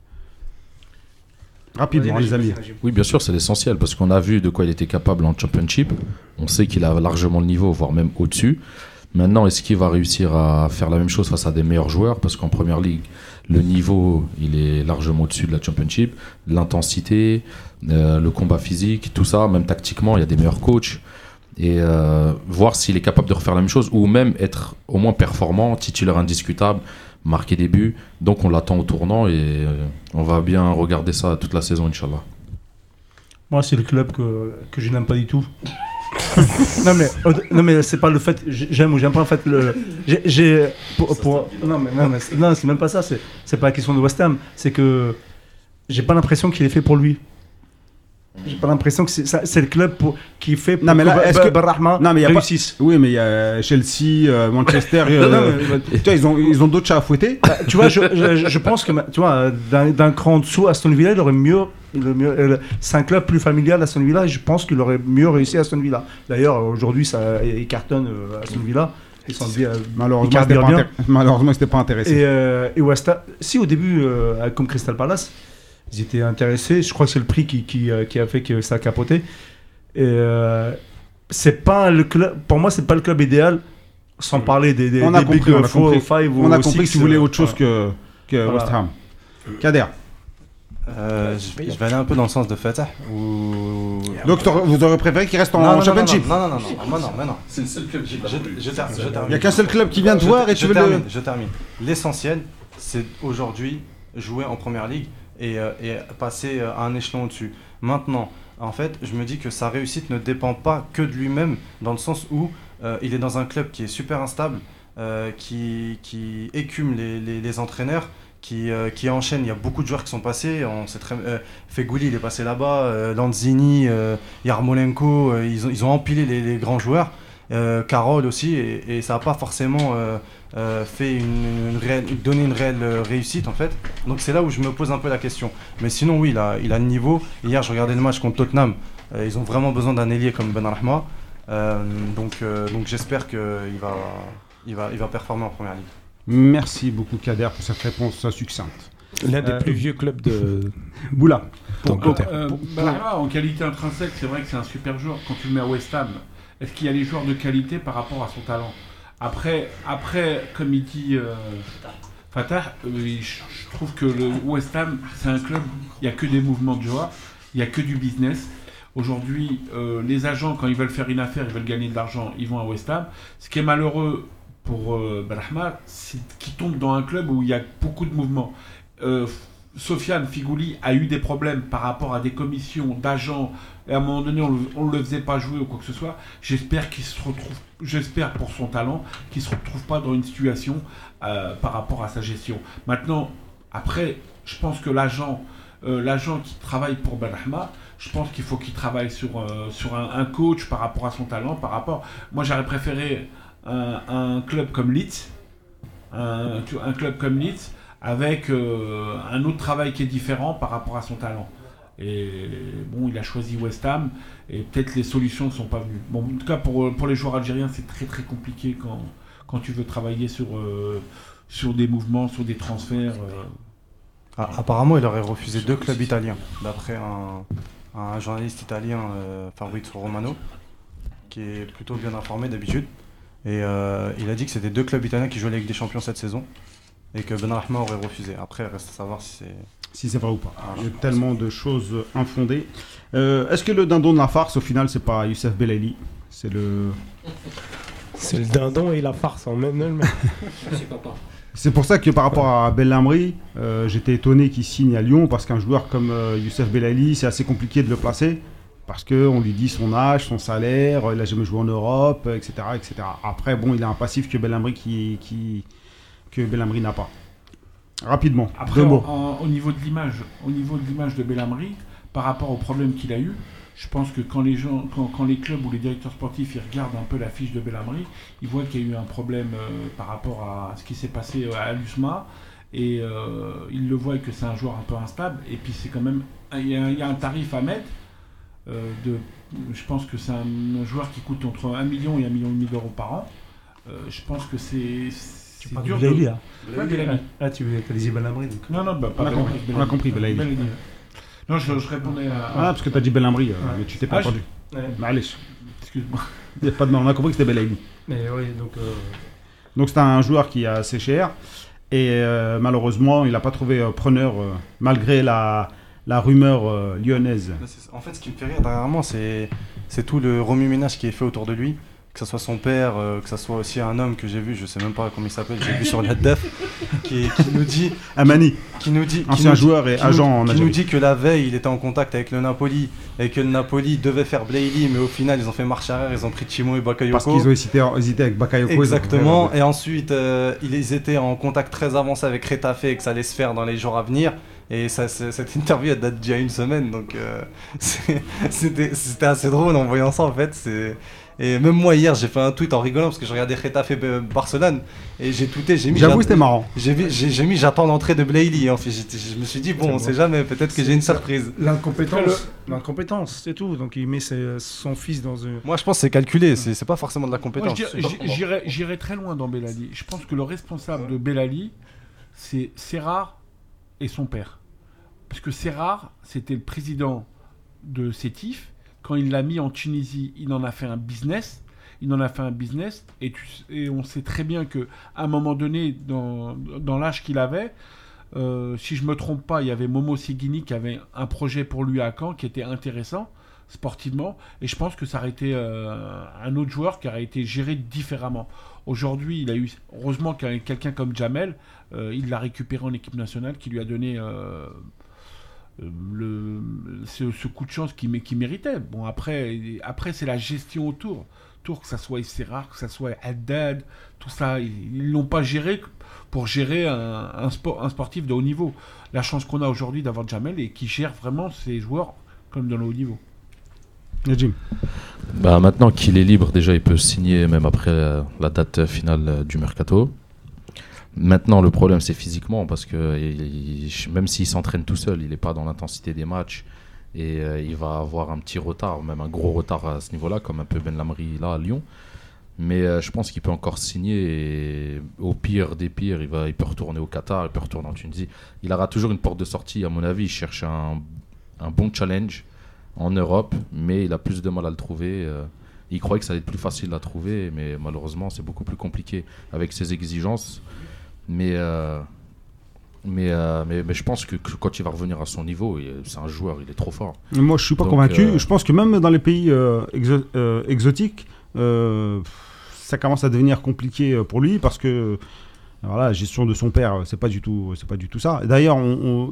Rapidement, les amis. Oui, bien sûr, c'est l'essentiel parce qu'on a vu de quoi il était capable en Championship. On sait qu'il a largement le niveau, voire même au-dessus. Maintenant, est-ce qu'il va réussir à faire la même chose face à des meilleurs joueurs? Parce qu'en première ligue, le niveau, il est largement au-dessus de la Championship. L'intensité, euh, le combat physique, tout ça, même tactiquement, il y a des meilleurs coachs. Et euh, voir s'il est capable de refaire la même chose ou même être au moins performant, titulaire indiscutable, marquer des buts. Donc on l'attend au tournant et euh, on va bien regarder ça toute la saison, Inch'Allah. Moi, c'est le club que, que je n'aime pas du tout. non mais non mais c'est pas le fait j'ai- j'aime ou j'aime pas en fait le j'ai- pour, pour- non mais non mais c'est- non, c'est même pas ça c'est c'est pas la question de West Ham c'est que j'ai pas l'impression qu'il est fait pour lui j'ai pas l'impression que c'est le club pour, qui fait pour Non, mais là, que que- Benrahma Non, mais y a pas- réussisse Oui, mais il y a Chelsea, euh, Manchester. euh, Non, tu vois, ils ont, ils ont d'autres chats à fouetter. Bah, tu vois, je, je- je pense que tu vois, d'un cran en dessous, Aston Villa, il aurait mieux. mieux- euh, C'est un club plus familial, Aston Villa, et je pense qu'il aurait mieux réussi à Aston Villa. D'ailleurs, aujourd'hui, ça cartonne euh, Aston Villa. Ils sont bien. Malheureusement, c'était pas, intér- pas intéressé. Et, euh, et West Ham- si au début, euh, comme Crystal Palace, ils étaient intéressés. Je crois que c'est le prix qui, qui, euh, qui a fait que ça a capoté. Et euh, c'est pas le club. Pour moi, c'est pas le club idéal. Sans parler des, des, On a des compris, big on a four, compris. five On a compris que tu voulais euh, autre chose voilà. que, que Voilà. West Ham. Kader. Euh, je, je vais aller un peu dans le sens de Fatah. Ou... Donc, vous aurez préféré qu'il reste en non, non, non, Championship non, non, non, non, non, non, non, non. C'est le seul club qui Je, je ter- je termine. Il n'y a qu'un seul club qui vient te voir et je tu veux termine, le. Je termine. L'essentiel, c'est aujourd'hui jouer en première ligue et, euh, et passer euh, à un échelon au-dessus. Maintenant, en fait, je me dis que sa réussite ne dépend pas que de lui-même, dans le sens où euh, il est dans un club qui est super instable, euh, qui, qui écume les, les- entraîneurs, qui, euh, qui enchaîne. Il y a beaucoup de joueurs qui sont passés. On sait très, euh, Fegouli, il est passé là-bas. euh, Lanzini, euh, Yarmolenko, euh, ils, ont, ils ont empilé les, les grands joueurs. Euh, Carole aussi, et, et ça n'a pas forcément euh, euh, fait une, une réelle, donné une réelle réussite en fait. Donc c'est là où je me pose un peu la question. Mais sinon, oui, il a, il a le niveau. Hier, je regardais le match contre Tottenham. Euh, ils ont vraiment besoin d'un ailier comme Ben Rahma. Euh, donc euh, donc j'espère qu'il va, il va, il va performer en première ligue. Merci beaucoup, Kader, pour cette réponse succincte. L'un des Euh, plus vieux clubs de Boula. d'Angleterre. Euh, Benrahma, en qualité intrinsèque, c'est vrai que c'est un super joueur. Quand tu le mets à West Ham, est-ce qu'il y a les joueurs de qualité par rapport à son talent après, après, comme il dit euh, Fatah, euh, je, trouve que le West Ham, c'est un club, il n'y a que des mouvements de joie, il n'y a que du business. Aujourd'hui, euh, les agents, quand ils veulent faire une affaire, ils veulent gagner de l'argent, ils vont à West Ham. Ce qui est malheureux pour Benrahma, c'est qu'il tombe dans un club où il y a beaucoup de mouvements. Sofiane Figouli a eu des problèmes par rapport à des commissions d'agents. Et à un moment donné, on ne le faisait pas jouer ou quoi que ce soit. J'espère qu'il se retrouve, j'espère pour son talent, qu'il se retrouve pas dans une situation euh, par rapport à sa gestion. Maintenant, après, je pense que l'agent, euh, l'agent qui travaille pour Benrahma, je pense qu'il faut qu'il travaille sur, euh, sur un, coach par rapport à son talent, par rapport. Moi, j'aurais préféré un, club comme Leeds, un, club comme Leeds, avec un autre travail qui est différent par rapport à son talent. Et bon, il a choisi West Ham et peut-être les solutions ne sont pas venues. Bon, en tout cas, pour, pour les joueurs algériens, c'est très très compliqué quand, quand tu veux travailler sur, euh, sur des mouvements, sur des transferts. euh. Ah, apparemment, il aurait refusé deux clubs italiens, d'après un, un journaliste italien, euh, Fabrizio Romano, qui est plutôt bien informé d'habitude. Et euh, il a dit que c'était deux clubs italiens qui jouaient la Ligue des Champions cette saison, et que Ben Rahma aurait refusé. Après, il reste à savoir si c'est... Si c'est vrai ou pas. Ah, Il y a tellement de choses infondées. Euh, Est-ce que le dindon de la farce, au final, c'est pas Youssef Belaili C'est le. C'est le dindon et la farce en même même. C'est pour ça que par rapport à Bellamri, euh, j'étais étonné qu'il signe à Lyon parce qu'un joueur comme euh, Youssef Belaili, c'est assez compliqué de le placer parce qu'on lui dit son âge, son salaire, euh, il a jamais joué en Europe, etc., etc. Après, bon, il a un passif que Bellamri qui, qui que Bellamri n'a pas. Rapidement. Après, deux en- au niveau de l'image, au niveau de l'image de Belhamri, par rapport au problème qu'il a eu, Je pense que quand les gens, quand, quand les clubs ou les directeurs sportifs ils regardent un peu la fiche de Belhamri, ils voient qu'il y a eu un problème euh, par rapport à ce qui s'est passé euh, à l'USMA et euh, ils le voient que c'est un joueur un peu instable et puis c'est quand même il y, a, il y a un tarif à mettre euh, de je pense que c'est un, un joueur qui coûte entre 1 million et 1 million et demi d'euros par an. Je pense que c'est Tu c'est parles dur de Blaili, hein. Belhamri. Ah, tu as les Belhamri, donc. Non, non, bah, pas On a compris, on a compris. Belhamri. Non, je, je répondais à. Ah, parce que t'as dit Belhamri, euh, Ouais. mais tu t'es pas Ah, je- entendu. Ouais. Allez, Excuse-moi. y a pas de mal, on a compris que c'était Belaïli. Mais oui, donc. euh, Donc c'est un joueur qui est assez cher et euh, malheureusement il n'a pas trouvé euh, preneur euh, malgré la, la rumeur euh, lyonnaise. Là, En fait, ce qui me fait rire dernièrement, c'est c'est tout le remue-ménage qui est fait autour de lui. Que ce soit son père, euh, que ce soit aussi un homme que j'ai vu, je sais même pas comment il s'appelle, j'ai vu sur la def, qui, qui nous dit, Amani, qui nous dit, qui ancien joueur et agent nous, en qui nous dit que la veille il était en contact avec le Napoli et que le Napoli devait faire Blaili, mais au final ils ont fait marche arrière, ils ont pris Chimo et Bakayoko. Parce qu'ils ont hésité, hésité avec Bakayoko. Exactement. fait, Et ensuite, euh, ils étaient en contact très avancé avec Retafe et que ça allait se faire dans les jours à venir. Et ça, cette interview elle date d'il y a une semaine, donc euh, c'était assez drôle en voyant ça en fait. c'est- Et même moi hier, j'ai fait un tweet en rigolant parce que je regardais Retafe euh, Barcelone et j'ai tweeté, j'ai mis. J'avoue c'était marrant. J'ai mis, j'attends l'entrée de Blaili. En fait, je me suis dit bon, on bon. sait jamais, peut-être que j'ai une surprise. L'incompétence. L'incompétence, c'est tout. Donc il met ses- son fils dans un. Moi, je pense que c'est calculé. C'est pas forcément de la compétence. je Je sais dirais- pas j'i- comment. J'irais j'irais très loin dans Belali. Je pense que le responsable de Belali, c'est Serrar et son père. Parce que Serrar, c'était le président de Sétif. Quand il l'a mis en Tunisie, il en a fait un business. Il en a fait un business. Et, on sait très bien que à un moment donné, dans, dans l'âge qu'il avait, euh, si je me trompe pas, il y avait Momo Seguini qui avait un projet pour lui à Caen qui était intéressant sportivement. Et je pense que ça aurait été euh, un autre joueur qui aurait été géré différemment. Aujourd'hui, il a eu, heureusement a quelqu'un comme Jamel, euh, il l'a récupéré en équipe nationale, qui lui a donné le, ce, ce coup de chance qu'il qu'il méritait. Bon, après, après c'est la gestion autour. Autour, que ça soit Serrar, que ça soit Haddad, tout ça, ils l'ont pas géré pour gérer un, un sport, un sportif de haut niveau. La chance qu'on a aujourd'hui d'avoir Jamel et qui gère vraiment ses joueurs comme dans le haut niveau. Jim. Bah, maintenant qu'il est libre, déjà, il peut signer même après euh, la date finale euh, du mercato. Maintenant, le problème, c'est physiquement, parce que même s'il s'entraîne tout seul, il n'est pas dans l'intensité des matchs. Et euh, il va avoir un petit retard, même un gros retard à ce niveau-là, comme un peu Ben Lamry là à Lyon. Mais euh, je pense qu'il peut encore signer. Et au pire des pires, il, va, il peut retourner au Qatar, il peut retourner en Tunisie. Il aura toujours une porte de sortie, à mon avis. Il cherche un, un bon challenge en Europe, mais il a plus de mal à le trouver. euh, il croyait que ça allait être plus facile à trouver, mais malheureusement, c'est beaucoup plus compliqué avec ses exigences. Mais, euh, mais, euh, mais, mais je pense que, que quand il va revenir à son niveau, c'est un joueur, il est trop fort. Moi, je suis pas Donc, convaincu. euh, Je pense que même dans les pays euh, exo- euh, exotiques, euh, ça commence à devenir compliqué pour lui parce que voilà, la gestion de son père, c'est pas du tout, c'est pas du tout ça. D'ailleurs,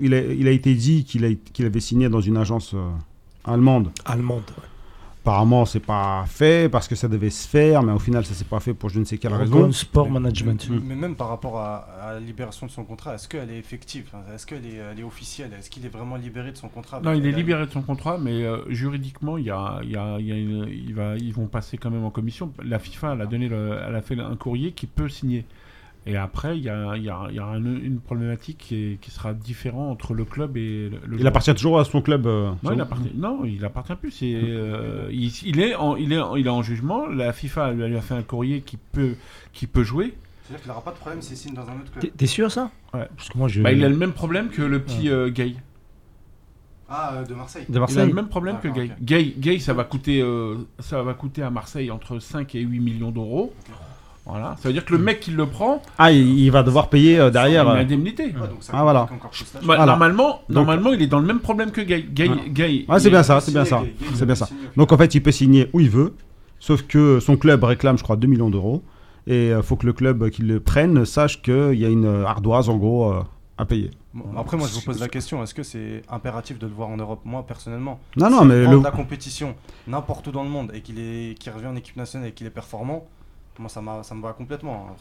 il, a, il a été dit qu'il avait signé dans une agence euh, allemande. Allemande. Apparemment, c'est pas fait parce que ça devait se faire, mais au final, ça s'est pas fait pour je ne sais quelle raison. Sport Management. Mais même par rapport à, à la libération de son contrat, est-ce qu'elle est effective Est-ce qu'elle est, elle est officielle Est-ce qu'il est vraiment libéré de son contrat Non, il est libéré de son contrat, mais euh, juridiquement, il y a, il y a- il y a une- il va, ils vont passer quand même en commission. La FIFA, elle a, donné le- elle a fait un courrier qui peut signer. Et après, il y a, il y a- il y a un- une problématique qui, est- qui sera différente entre le club et le, le Il joueur. appartient toujours à son club. euh, Non, son- il appartient, non, il appartient plus. C'est, euh, il, il est en, il, est en, il est en jugement. La FIFA lui a fait un courrier qui peut, qui peut jouer. C'est-à-dire qu'il n'aura pas de problème s'il signe dans un autre club. t'es sûr ça? Ouais. Parce que moi je. Bah, il a le même problème que le petit euh, Gay. Ah, euh, de Marseille. De Il a le même problème que Gay. Gay. Gay, ça va coûter, euh, ça va coûter à Marseille entre 5 et 8 millions d'euros. Voilà. Ça veut dire que le mec qui le prend, Ah, il, il va devoir payer euh, derrière. une euh, indemnité. Ouais, donc ça Ah, voilà. plus. Bah, Voilà. Normalement, Donc- normalement, il est dans le même problème que Gay. Gay, Ouais. Gay, Ouais, c'est bien ça, c'est bien ça. C'est bien ça. Donc en fait, il peut signer où il veut, sauf que son club réclame, je crois, 2 millions d'euros. Et il faut que le club qui le prenne sache qu'il y a une euh, ardoise, en gros, euh, à payer. Bon, Après, moi, je vous pose la question est-ce que c'est impératif de le voir en Europe? Moi, personnellement, Non, non, mais le- la compétition n'importe où dans le monde et qu'il est, qu'il revient en équipe nationale et qu'il est performant, moi, ça, me va complètement.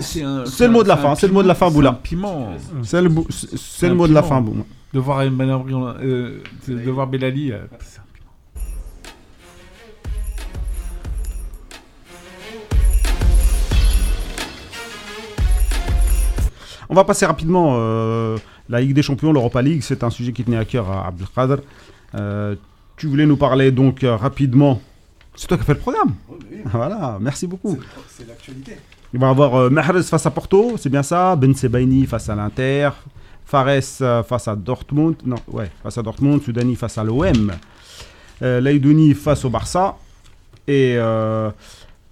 C'est le mot de la fin. C'est le mot de la fin, Boula. Piment. C'est le, mot de la fin, Boula. De voir euh, de voir Bellali. Euh, ah, On va passer rapidement euh, la Ligue des Champions, l'Europa League. C'est un sujet qui tenait à cœur à Abdelkader. Euh, tu voulais nous parler donc euh, rapidement c'est toi qui as fait le programme. Voilà, merci beaucoup. C'est l'actualité. Il va y avoir euh, Mahrez face à Porto, c'est bien ça? Ben Sebaini face à l'Inter. Fares euh, face à Dortmund. Non, ouais, face à Dortmund. Soudani face à l'OM. Euh, Leidouni face au Barça. Et, euh,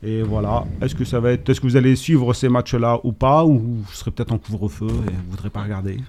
et voilà. Est-ce que ça va être. Est-ce que vous allez suivre ces matchs-là ou pas? Ou vous serez peut-être en couvre-feu et vous ne voudrez pas regarder?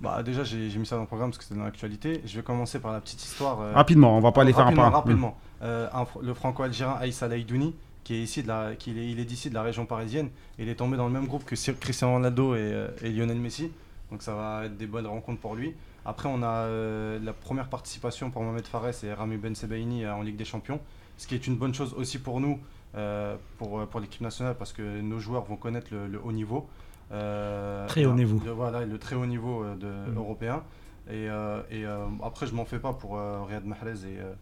Bah, déjà, j'ai mis ça dans le programme parce que c'était dans l'actualité. Je vais commencer par la petite histoire. euh, Rapidement, on va pas les faire un par. Rapidement. Euh, un fr- le franco-algérien Aïssa Laïdouni, qui est ici de la, qui est, il est d'ici de la région parisienne. Il est tombé dans le même groupe que Cristiano Ronaldo et, euh, et Lionel Messi. Donc ça va être des bonnes rencontres pour lui. Après, on a euh, la première participation pour Mohamed Fares et Rami Ben Sebaini euh, en Ligue des Champions. Ce qui est une bonne chose aussi pour nous, euh, pour, euh, pour l'équipe nationale, parce que nos joueurs vont connaître le, le haut niveau. Euh, Très haut niveau. le- voilà, le très haut niveau euh, de, Mm. européen. Et, euh, et euh, après, je m'en fais pas pour euh, Riyad Mahrez et, euh,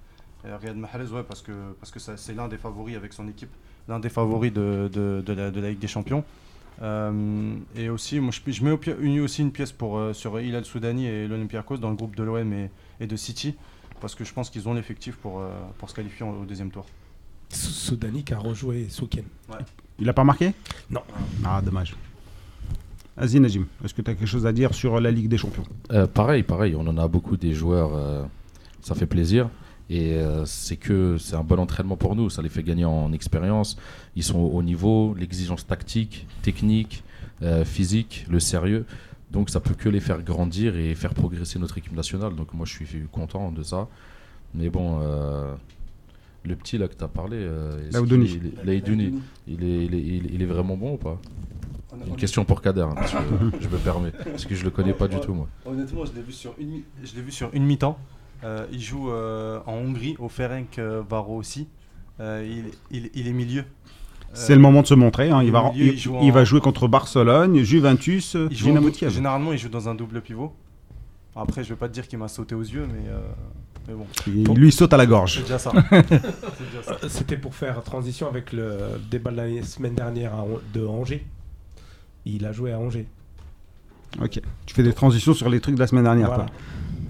et Riyad Mahrez, ouais, parce que parce que ça- c'est l'un des favoris avec son équipe, l'un des favoris de, de, de la, de la Ligue des Champions. Euh, et aussi, moi, je, je mets au une- aussi une pièce pour euh, sur Hilal Soudani et l'Olympiakos dans le groupe de l'OM et, et de City, parce que je pense qu'ils ont l'effectif pour euh, pour se qualifier au deuxième tour. Soudani qui a rejoué Souken. Il a pas marqué? Non. Ah, dommage. Vas-y, Najim. Est-ce que tu as quelque chose à dire sur la Ligue des Champions? Euh, pareil, pareil, on en a beaucoup des joueurs, euh, ça fait plaisir. Et euh, c'est que c'est un bon entraînement pour nous, ça les fait gagner en expérience. Ils sont au haut niveau, l'exigence tactique, technique, euh, physique, le sérieux. Donc ça peut que les faire grandir et faire progresser notre équipe nationale. Donc moi je suis content de ça. Mais bon, euh, le petit là que tu as parlé, Laoudouni. il est, il, est, il est- il est vraiment bon ou pas? Une question pour Kader, hein, parce que je me permets, parce que je le connais pas du tout moi. Honnêtement, je l'ai vu sur une, mi- je l'ai vu sur une mi-temps. Euh, il joue euh, en Hongrie, au Ferenc euh, Varo aussi. Euh, il, il- il est milieu. C'est le moment de se montrer. hein. Il, va, milieu, il, il joue il en- va jouer contre Barcelone, Juventus, Il joue en Dynamo Kiev. Généralement, il joue dans un double pivot. Après, je vais pas te dire qu'il m'a sauté aux yeux, mais, euh, mais bon, Il lui saute à la gorge. C'est déjà ça. C'était pour faire transition avec le débat de la semaine dernière à de Angers. Il a joué à Angers. Ok. Tu fais des transitions sur les trucs de la semaine dernière. Voilà. toi.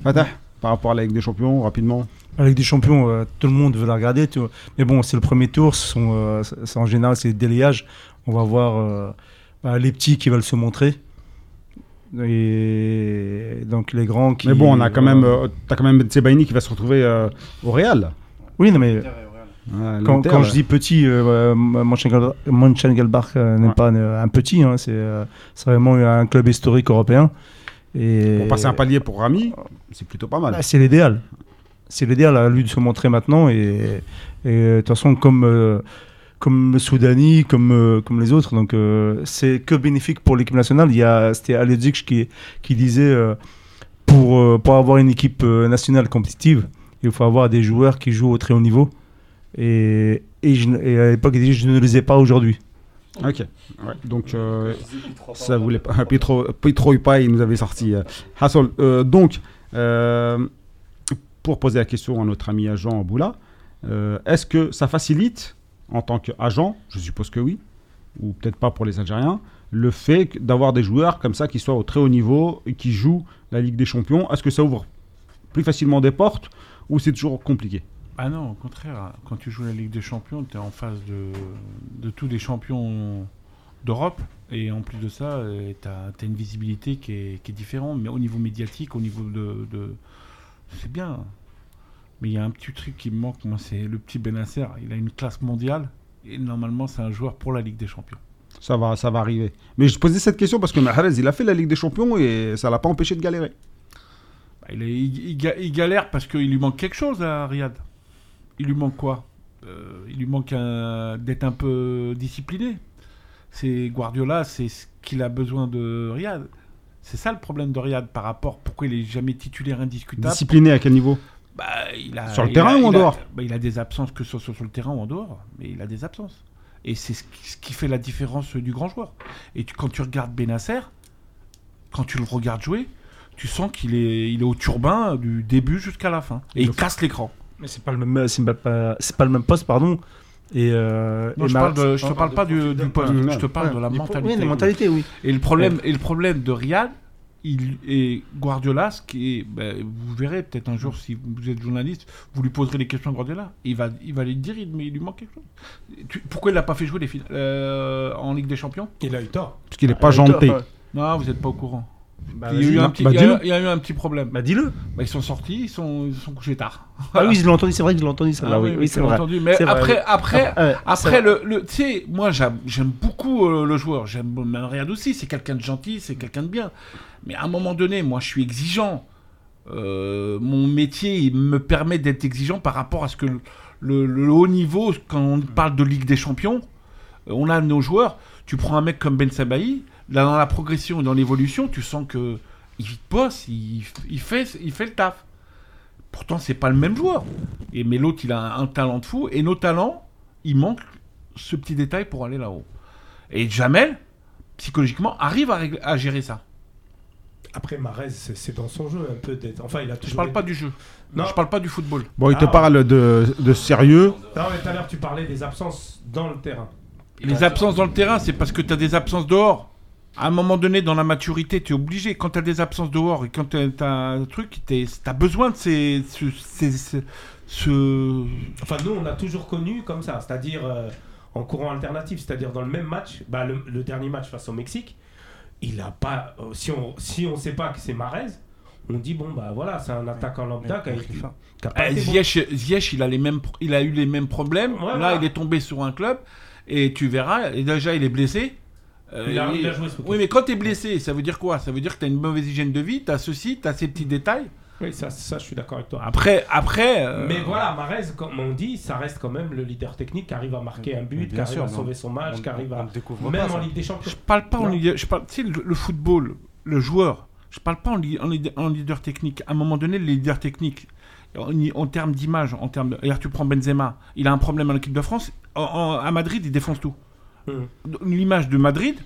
Fatah, par rapport à la Ligue des Champions, rapidement. La Ligue des Champions, euh, tout le monde veut la regarder. tu vois. Mais bon, c'est le premier tour. sont, euh, c'est- en général, c'est le délayage. On va voir euh, bah, les petits qui veulent se montrer. Et donc les grands qui. Mais bon, on a quand même, t'as quand même Ben Sebaini qui va se retrouver euh, au Real. Oui, non, mais quand, quand je dis petit, euh, Mönchengladbach euh, n'est Ouais. pas euh, un petit. hein, c'est euh, c'est vraiment un club historique européen. Et Pour passer un palier pour Rami, c'est plutôt pas mal. Ah, c'est l'idéal. C'est l'idéal à lui de se montrer maintenant. Et de toute façon, comme, euh, comme Soudani, comme, euh, comme les autres, donc euh, c'est que bénéfique pour l'équipe nationale. Il y a C'était Aledzic qui, qui disait pour, pour avoir une équipe nationale compétitive, il faut avoir des joueurs qui jouent au très haut niveau. Et, et, je- et à l'époque, il disait Je ne les ai pas aujourd'hui. Ok. Ouais, donc, euh, ça voulait pas. Pietro, Pietro Ipai nous avait sorti. euh, Hassel. Euh, donc, euh, pour poser la question à notre ami agent Boula, est-ce que ça facilite, en tant qu'agent, je suppose que oui, ou peut-être pas pour les Algériens, le fait d'avoir des joueurs comme ça qui soient au très haut niveau et qui jouent la Ligue des Champions? Est-ce que ça ouvre plus facilement des portes ou c'est toujours compliqué? Ah non, au contraire, quand tu joues la Ligue des Champions, tu es en face de, de tous les champions d'Europe. Et en plus de ça, tu as, une visibilité qui est, qui est différente. Mais au niveau médiatique, au niveau de. de- c'est bien. Mais il y a un petit truc qui me manque, moi, c'est le petit Benasser. Il a une classe mondiale. Et normalement, c'est un joueur pour la Ligue des Champions. ça va, ça va arriver. Mais je posais cette question parce que Mahrez, il a fait la Ligue des Champions et ça l'a pas empêché de galérer. Bah, il, est- il- il galère parce qu'il lui manque quelque chose à Riyad. Il lui manque quoi? Euh, Il lui manque d'être un peu discipliné. C'est Guardiola, c'est ce qu'il a besoin de Riyad. C'est ça le problème de Riyad par rapport pourquoi il est jamais titulaire indiscutable? Discipliné à quel niveau? Bah, il a, Sur le il terrain a- ou en a- dehors? bah, Il a des absences, que ce soit sur le terrain ou en dehors, mais il a des absences. Et c'est ce qui, ce qui fait la différence du grand joueur. Et tu- quand tu regardes Benasser, quand tu le regardes jouer, tu sens qu'il est, il est au turbin du début jusqu'à la fin. Et il casse l'écran. Mais c'est pas le même, c'est pas, pas- c'est pas le même poste, pardon. Et, euh, Non, et je, parle de, je te parle pas du, du poste, je te parle Ouais. de la mentalité. Oui, la mentalité, oui. Et le problème, et le problème de Riyad, il et Guardiola, ce qui est, ben, vous verrez peut-être un jour si vous êtes journaliste, vous lui poserez les questions à Guardiola, il va, il va les dire, il- mais il lui manque quelque chose. Tu- pourquoi il n'a pas fait jouer les finales euh, en Ligue des Champions? Il a eu tort. Parce qu'il n'est pas Ah, janté. toi, Non, vous n'êtes pas au courant. Bah, il, y a eu un petit, bah, il y a- dis-le. il y a eu un petit problème. Bah, dis-le. Bah, ils sont sortis, ils sont, ils sont couchés tard. Ah oui, je l'ai entendu, c'est vrai que je l'ai entendu, ça. Ah oui, oui, oui, tu c'est vrai. entendu. Mais vrai, après, après, Ah, Après, le, le- tu sais, moi j'aime beaucoup euh, le joueur, j'aime Riyad aussi, c'est quelqu'un de gentil, c'est quelqu'un de bien. Mais à un moment donné, moi je suis exigeant. Euh, mon métier il me permet d'être exigeant par rapport à ce que le, le- le haut niveau, quand on parle de Ligue des Champions, euh, on a nos joueurs. Tu prends un mec comme Ben Sabahi, là dans la progression et dans l'évolution, tu sens que il bosse, il, il fait, il fait le taf. Pourtant, c'est pas le même joueur. Et, mais l'autre, il a un, un talent de fou. Et nos talents, il manque ce petit détail pour aller là-haut. Et Jamel, psychologiquement, arrive à, régler- à gérer ça. Après, Marez, c'est dans son jeu un peu d'être. Enfin, il a Je parle pas du jeu. Non. Je parle pas du football. Bon, il te Ah. parle de, de sérieux. Non, mais tout à l'heure, tu parlais des absences dans le terrain. Les absences dans le terrain, c'est parce que tu as des absences dehors. À un moment donné, dans la maturité, tu es obligé. Quand tu as des absences dehors et quand tu as un truc, tu as besoin de ces, ce, ces- ce- ce- Enfin, nous, on a toujours connu comme ça, c'est-à-dire euh, en courant alternatif, c'est-à-dire dans le même match, bah, le, le dernier match face au Mexique, il a pas. euh, si on si on sait pas que c'est Marez, on dit bon bah voilà, c'est un attaquant lambda qui a, qui a bon. Ziyech, il a les mêmes, il a eu les mêmes problèmes. Ouais, Là, voilà. il est tombé sur un club et tu verras. Et déjà, il est blessé. Euh, Il a- il a joué ce week-end. Oui, mais quand tu es blessé, ça veut dire quoi? Ça veut dire que tu as une mauvaise hygiène de vie, tu as ceci, tu as ces petits détails? Oui, ça, ça, je suis d'accord avec toi. Après, après. euh, Mais voilà, Marez, comme on dit, ça reste quand même le leader technique qui arrive à marquer un but, qui arrive sûr, à sauver son match, On- qui arrive on à. découvre Même pas en. Ligue des Champions. Je parle pas en leader, je parle, tu sais, le, le football, le joueur. Je parle pas en, li- en leader, en leader technique. À un moment donné, le leader technique, en, en termes d'image, en termes de, regarde, tu prends Benzema, il a un problème en équipe de France. En- en- à Madrid, il défonce tout. Mhm. L'image de Madrid,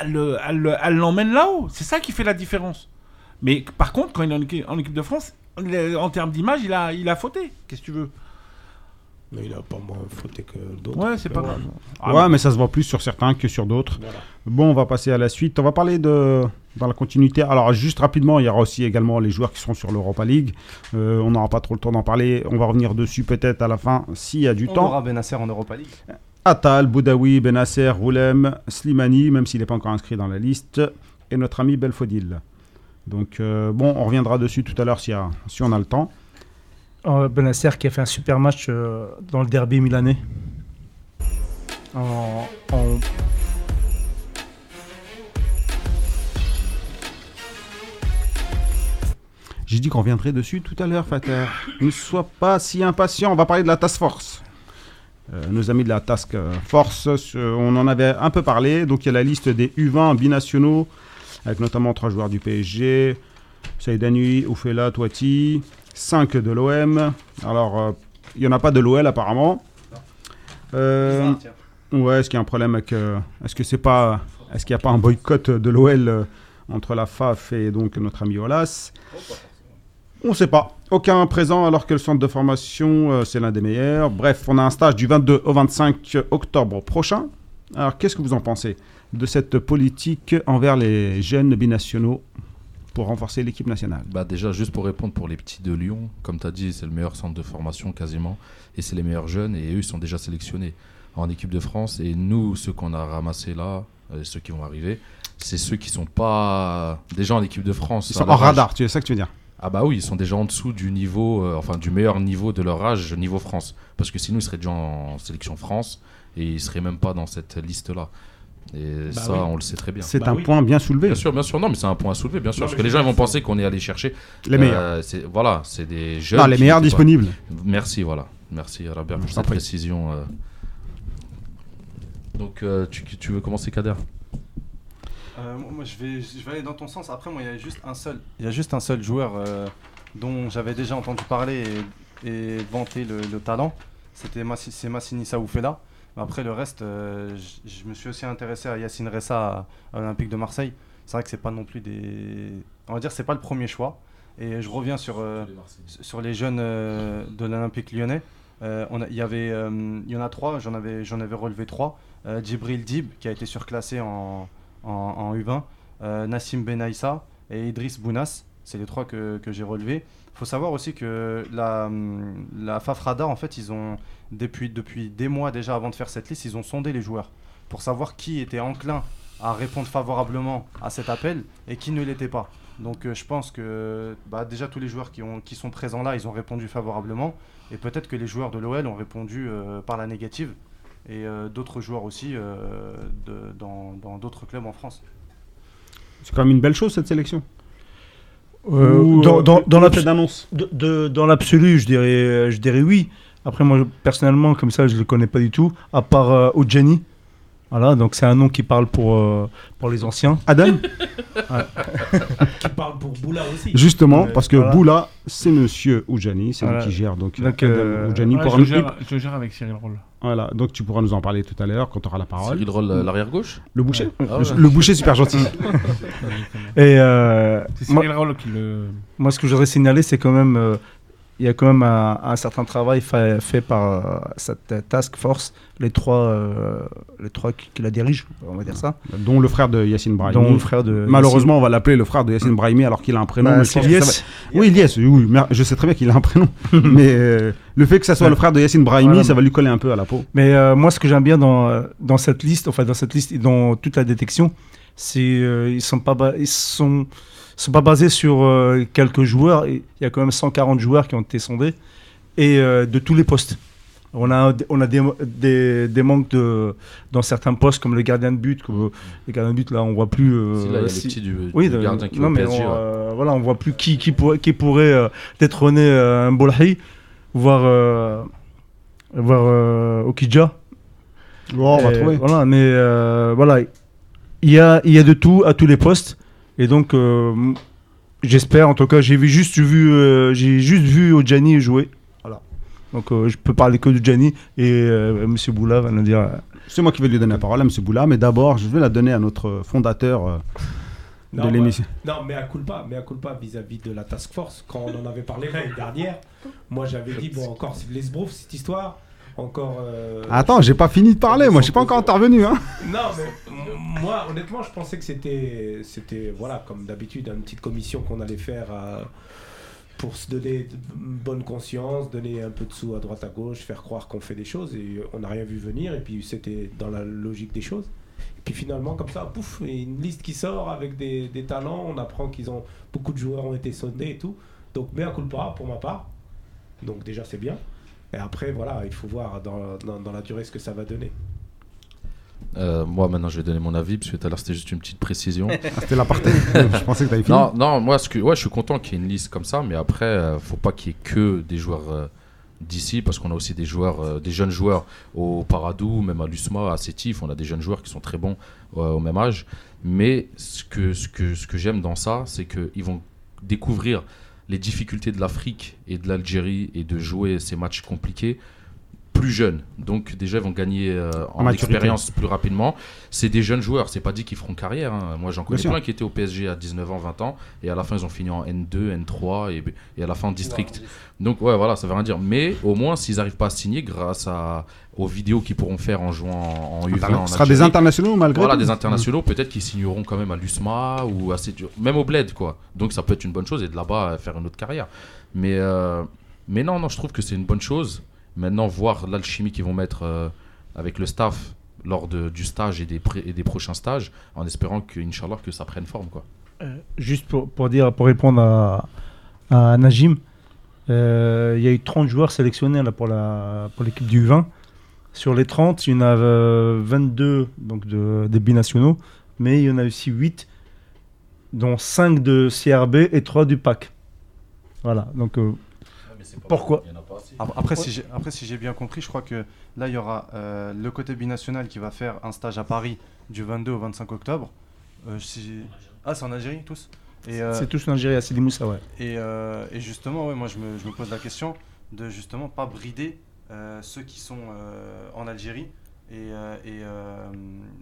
elle, le- elle, le- elle l'emmène là-haut. C'est ça qui fait la différence. Mais par contre, quand il est en équipe, de France, en termes d'image, il a, il a fauté. Qu'est-ce que tu veux? Mais il a pas moins fauté que d'autres. Ouais, c'est pas Mais grave. Ah, ouais, mais ça se voit plus sur certains que sur d'autres. Voilà. Bon, on va passer à la suite. On va parler de dans la continuité. Alors, juste rapidement, il y aura aussi également les joueurs qui sont sur l'Europa League. Euh, on n'aura pas trop le temps d'en parler. On va revenir dessus peut-être à la fin s'il y a du On temps. aura Benasser en Europa League. Attal, Boudaoui, Benasser, Roulem, Slimani, même s'il n'est pas encore inscrit dans la liste, et notre ami Belfodil. Donc, euh, bon, on reviendra dessus tout à l'heure si, si on a le temps. Euh, Benacer qui a fait un super match euh, dans le derby milanais. En, en- J'ai dit qu'on reviendrait dessus tout à l'heure, Fater. Ne sois pas si impatient. On va parler de la Task Force. Euh, nos amis de la Task Force, euh, on en avait un peu parlé. Donc, il y a la liste des U20 binationaux, avec notamment trois joueurs du PSG Saïdanoui, Oufela, Toiti, 5 de l'OM. Alors, euh, il n'y en a pas de l'OL apparemment. Ouais, est-ce qu'il y a un problème avec. est-ce que c'est pas. Est-ce qu'il n'y a pas un boycott de l'OL entre la FAF et donc notre ami Olas? On ne sait pas. Aucun présent alors que le centre de formation, euh, c'est l'un des meilleurs. Bref, on a un stage du 22 au 25 octobre prochain. Alors, qu'est-ce que vous en pensez de cette politique envers les jeunes binationaux pour renforcer l'équipe nationale? Bah déjà, juste pour répondre pour les petits de Lyon, comme tu as dit, c'est le meilleur centre de formation quasiment, et c'est les meilleurs jeunes, et eux, ils sont déjà sélectionnés en équipe de France, et nous, ceux qu'on a ramassés là, euh, ceux qui vont arriver, c'est ceux qui sont pas déjà en équipe de France. Ils sont âge. radar, tu sais ça que tu veux dire? Ah bah oui, ils sont déjà en dessous du niveau, euh, enfin du meilleur niveau de leur âge, niveau France, parce que sinon ils seraient déjà en sélection France, et ils seraient même pas dans cette liste-là. Et Bah ça, oui. on le sait très bien. C'est Bah un oui. point bien soulevé. Bien sûr, bien sûr, non, mais c'est un point à soulever, bien sûr, Non, parce que les gens vont penser qu'on est allé chercher Les meilleurs. euh, c'est- voilà, c'est des jeunes. non, les meilleurs pas- disponibles. Merci, voilà. Merci, Robert, pour cette précision. euh. Donc, euh, tu, tu veux commencer, Kader? Euh, moi, je vais, je vais aller dans ton sens. Après, moi, il y a juste un seul, il y a juste un seul joueur euh, dont j'avais déjà entendu parler et, et vanter le, le talent. C'était Massi- c'est Massini Saoufela. Après, le reste, euh, je, me suis aussi intéressé à Yacine Ressa à, à l'Olympique de Marseille. C'est vrai que c'est pas non plus des, on va dire, c'est pas le premier choix. Et je reviens sur sur les jeunes de l'Olympique lyonnais. On Il y, avait, il y en a trois, j'en avais, j'en avais relevé trois. Djibril Dib, qui a été surclassé en, en, en U20. euh, Nassim Benaïssa et Idriss Bounas. C'est les trois que, j'ai relevés. Il faut savoir aussi que la, hum, la Fafrada, en fait, ils ont, depuis, depuis des mois déjà avant de faire cette liste, ils ont sondé les joueurs pour savoir qui était enclin à répondre favorablement à cet appel et qui ne l'était pas. Donc euh, je pense que bah, déjà tous les joueurs qui sont présents là, ils ont répondu favorablement. Et peut-être que les joueurs de l'OL ont répondu euh, par la négative. Et euh, d'autres joueurs aussi euh, de- dans dans d'autres clubs en France. C'est quand même une belle chose cette sélection. Euh, Ou, dans, dans, dans ou l'abs- l'effet d'annonce. de- de- dans l'absolu, je dirais, je dirais oui. Après, moi, personnellement, comme ça, je ne le connais pas du tout, à part euh, Ojani. Voilà, donc c'est un nom qui parle pour, euh, pour les anciens. Adam Qui parle pour Boula aussi. Justement, parce que voilà. Boula, c'est monsieur Oujani, c'est Voilà. lui qui gère. Donc, Donc, Adam euh, Oujani Ouais, pourra je, gère, je gère avec Cyril Roll. Voilà, donc tu pourras nous en parler tout à l'heure quand tu auras la parole. Cyril Roll, euh, l'arrière gauche Le boucher Ah le, ouais. le boucher super gentil. Et euh, C'est moi, Roll qui le. moi, ce que je voudrais signaler, c'est quand même, euh, il y a quand même un, un certain travail fa- fait par euh, cette euh, task force, les trois, euh, les trois qui, qui la dirigent, on va dire ça, dont le frère de Yacine Brahimi. dont le frère de. Malheureusement, on va l'appeler le frère de Yacine Brahimi alors qu'il a un prénom. Bah, mais ça va- Oui, Lies, oui, mais je sais très bien qu'il a un prénom. mais euh, le fait que ça soit Ouais. le frère de Yacine Brahimi, Voilà. ça va lui coller un peu à la peau. Mais moi, ce que j'aime bien dans, dans cette liste, enfin dans cette liste et dans toute la détection, c'est euh, ils sont pas ils sont sont pas basés sur euh, quelques joueurs. Il y a quand même 140 joueurs qui ont été sondés et euh, de tous les postes. On a on a des, des, des manques de dans certains postes comme le gardien de but. Que, le gardien de but là, on voit plus. euh, Si, là, il y a le si- du, oui, de- gardien qui est non, mais PSG. on, euh, voilà, on voit plus qui, qui, pourrait, qui pourrait euh, détrôner euh, un Bolhi, voire, euh, voire euh, Okidja. Oh, on va trouver. Voilà, mais euh, voilà, il y a, il y a de tout à tous les postes. Et donc, euh, j'espère, en tout cas, j'ai vu, juste vu, euh, j'ai juste vu Ojani jouer. Voilà. Donc, euh, je peux parler que de Gianni et euh, Monsieur Boula va nous dire. euh, C'est moi qui vais lui donner la parole à M. Boula, mais d'abord, je vais la donner à notre fondateur euh, Non, de l'émission. Non, mais à culpa, mais à culpa vis-à-vis de la task force. Quand on en avait parlé l'année dernière, moi j'avais dit bon encore c'est l'esbrouf cette histoire, encore. euh, Attends, j'ai pas fini de parler, moi, je suis pas encore intervenu. Hein. Non, mais moi, honnêtement, je pensais que c'était, c'était voilà, comme d'habitude, une petite commission qu'on allait faire euh, pour se donner bonne conscience, donner un peu de sous à droite à gauche, faire croire qu'on fait des choses et on n'a rien vu venir. Et puis c'était dans la logique des choses. Et puis finalement, comme ça, pouf, et une liste qui sort avec des, des talents. On apprend qu'ils ont beaucoup de joueurs ont été sondés et tout. Donc, mais à coup pas pour ma part. Donc déjà, c'est bien. Et après, voilà, il faut voir dans, dans, dans la durée ce que ça va donner. Euh, moi, maintenant, je vais donner mon avis, parce que tout à l'heure, c'était juste une petite précision. Ah, C'était l'aparté. je pensais que t'avais fini. non, non, moi, ce que, ouais, je suis content qu'il y ait une liste comme ça, mais après, euh, faut pas qu'il y ait que des joueurs euh, d'ici, parce qu'on a aussi des joueurs, euh, des jeunes joueurs au Paradou, même à l'USMA, à Sétif, on a des jeunes joueurs qui sont très bons euh, au même âge. Mais ce que, ce que, ce que j'aime dans ça, c'est qu'ils vont découvrir les difficultés de l'Afrique et de l'Algérie et de jouer ces matchs compliqués plus jeunes. Donc déjà, ils vont gagner euh, en, expérience plus rapidement. C'est des jeunes joueurs, c'est pas dit qu'ils feront carrière. hein. Moi, j'en connais plein qui étaient au PSG à 19 ans, 20 ans, et à la fin, ils ont fini en N2, N3, et, et à la fin en district. Donc ouais, voilà, ça veut rien dire. Mais au moins, s'ils n'arrivent pas à signer grâce à, aux vidéos qu'ils pourront faire en jouant en, en U20 en Ce sera des internationaux malgré voilà, tout. des internationaux, peut-être qu'ils signeront quand même à l'USMA ou à même au Bled, quoi. Donc ça peut être une bonne chose et de là-bas faire une autre carrière. Mais, euh, mais non, non, je trouve que c'est une bonne chose. Maintenant, voir l'alchimie qu'ils vont mettre euh, avec le staff lors de, du stage et des, pré- et des prochains stages, en espérant que, Inch'Allah, que ça prenne forme, quoi. Juste pour, pour dire, pour répondre à, à Najim, euh, il y a eu 30 joueurs sélectionnés là, pour la pour l'équipe du 20. Sur les 30, il y en a euh, 22 donc de, des binationaux, mais il y en a aussi 8, dont 5 de CRB et 3 du PAC. Voilà, donc euh, Pourquoi Ap- Après, si j'ai- après, si j'ai bien compris, je crois que là, il y aura euh, le côté binational qui va faire un stage à Paris du 22 au 25 octobre. Euh, si- Ah, c'est en Algérie, tous et, euh, c'est tous en Algérie à Sidi Moussa, ouais. et, euh, et justement, ouais, moi, je me, je me pose la question de justement pas brider euh, ceux qui sont euh, en Algérie et, euh, et euh,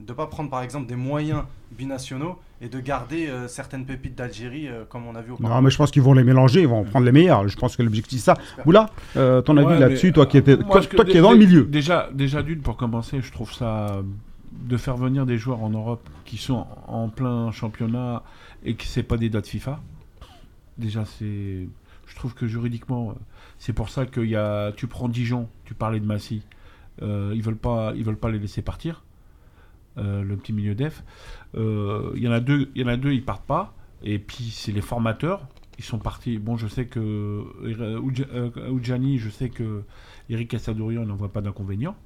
de pas prendre par exemple des moyens binationaux et de garder euh, certaines pépites d'Algérie euh, comme on a vu auparavant. Non, mais je pense qu'ils vont les mélanger, ils vont prendre les meilleurs. Je pense que l'objectif, c'est ça. Oula, euh, ton avis Ouais, là-dessus, toi qui, étais, moi, toi, qui es dans le milieu. Déjà, déjà d'une, pour commencer, je trouve ça de faire venir des joueurs en Europe qui sont en plein championnat et qui c'est pas des dates FIFA. Déjà, c'est, je trouve que juridiquement, c'est pour ça qu'il y a, tu prends Dijon, tu parlais de Massy, euh, ils veulent pas, ils veulent pas les laisser partir. euh, le petit milieu def. Euh, Il y en a deux, il y en a deux, ils partent pas. Et puis c'est les formateurs. Ils sont partis. Bon, je sais que euh, Oudja- euh, Oudjani, je sais que Eric Cassadourian n'en voit pas d'inconvénient.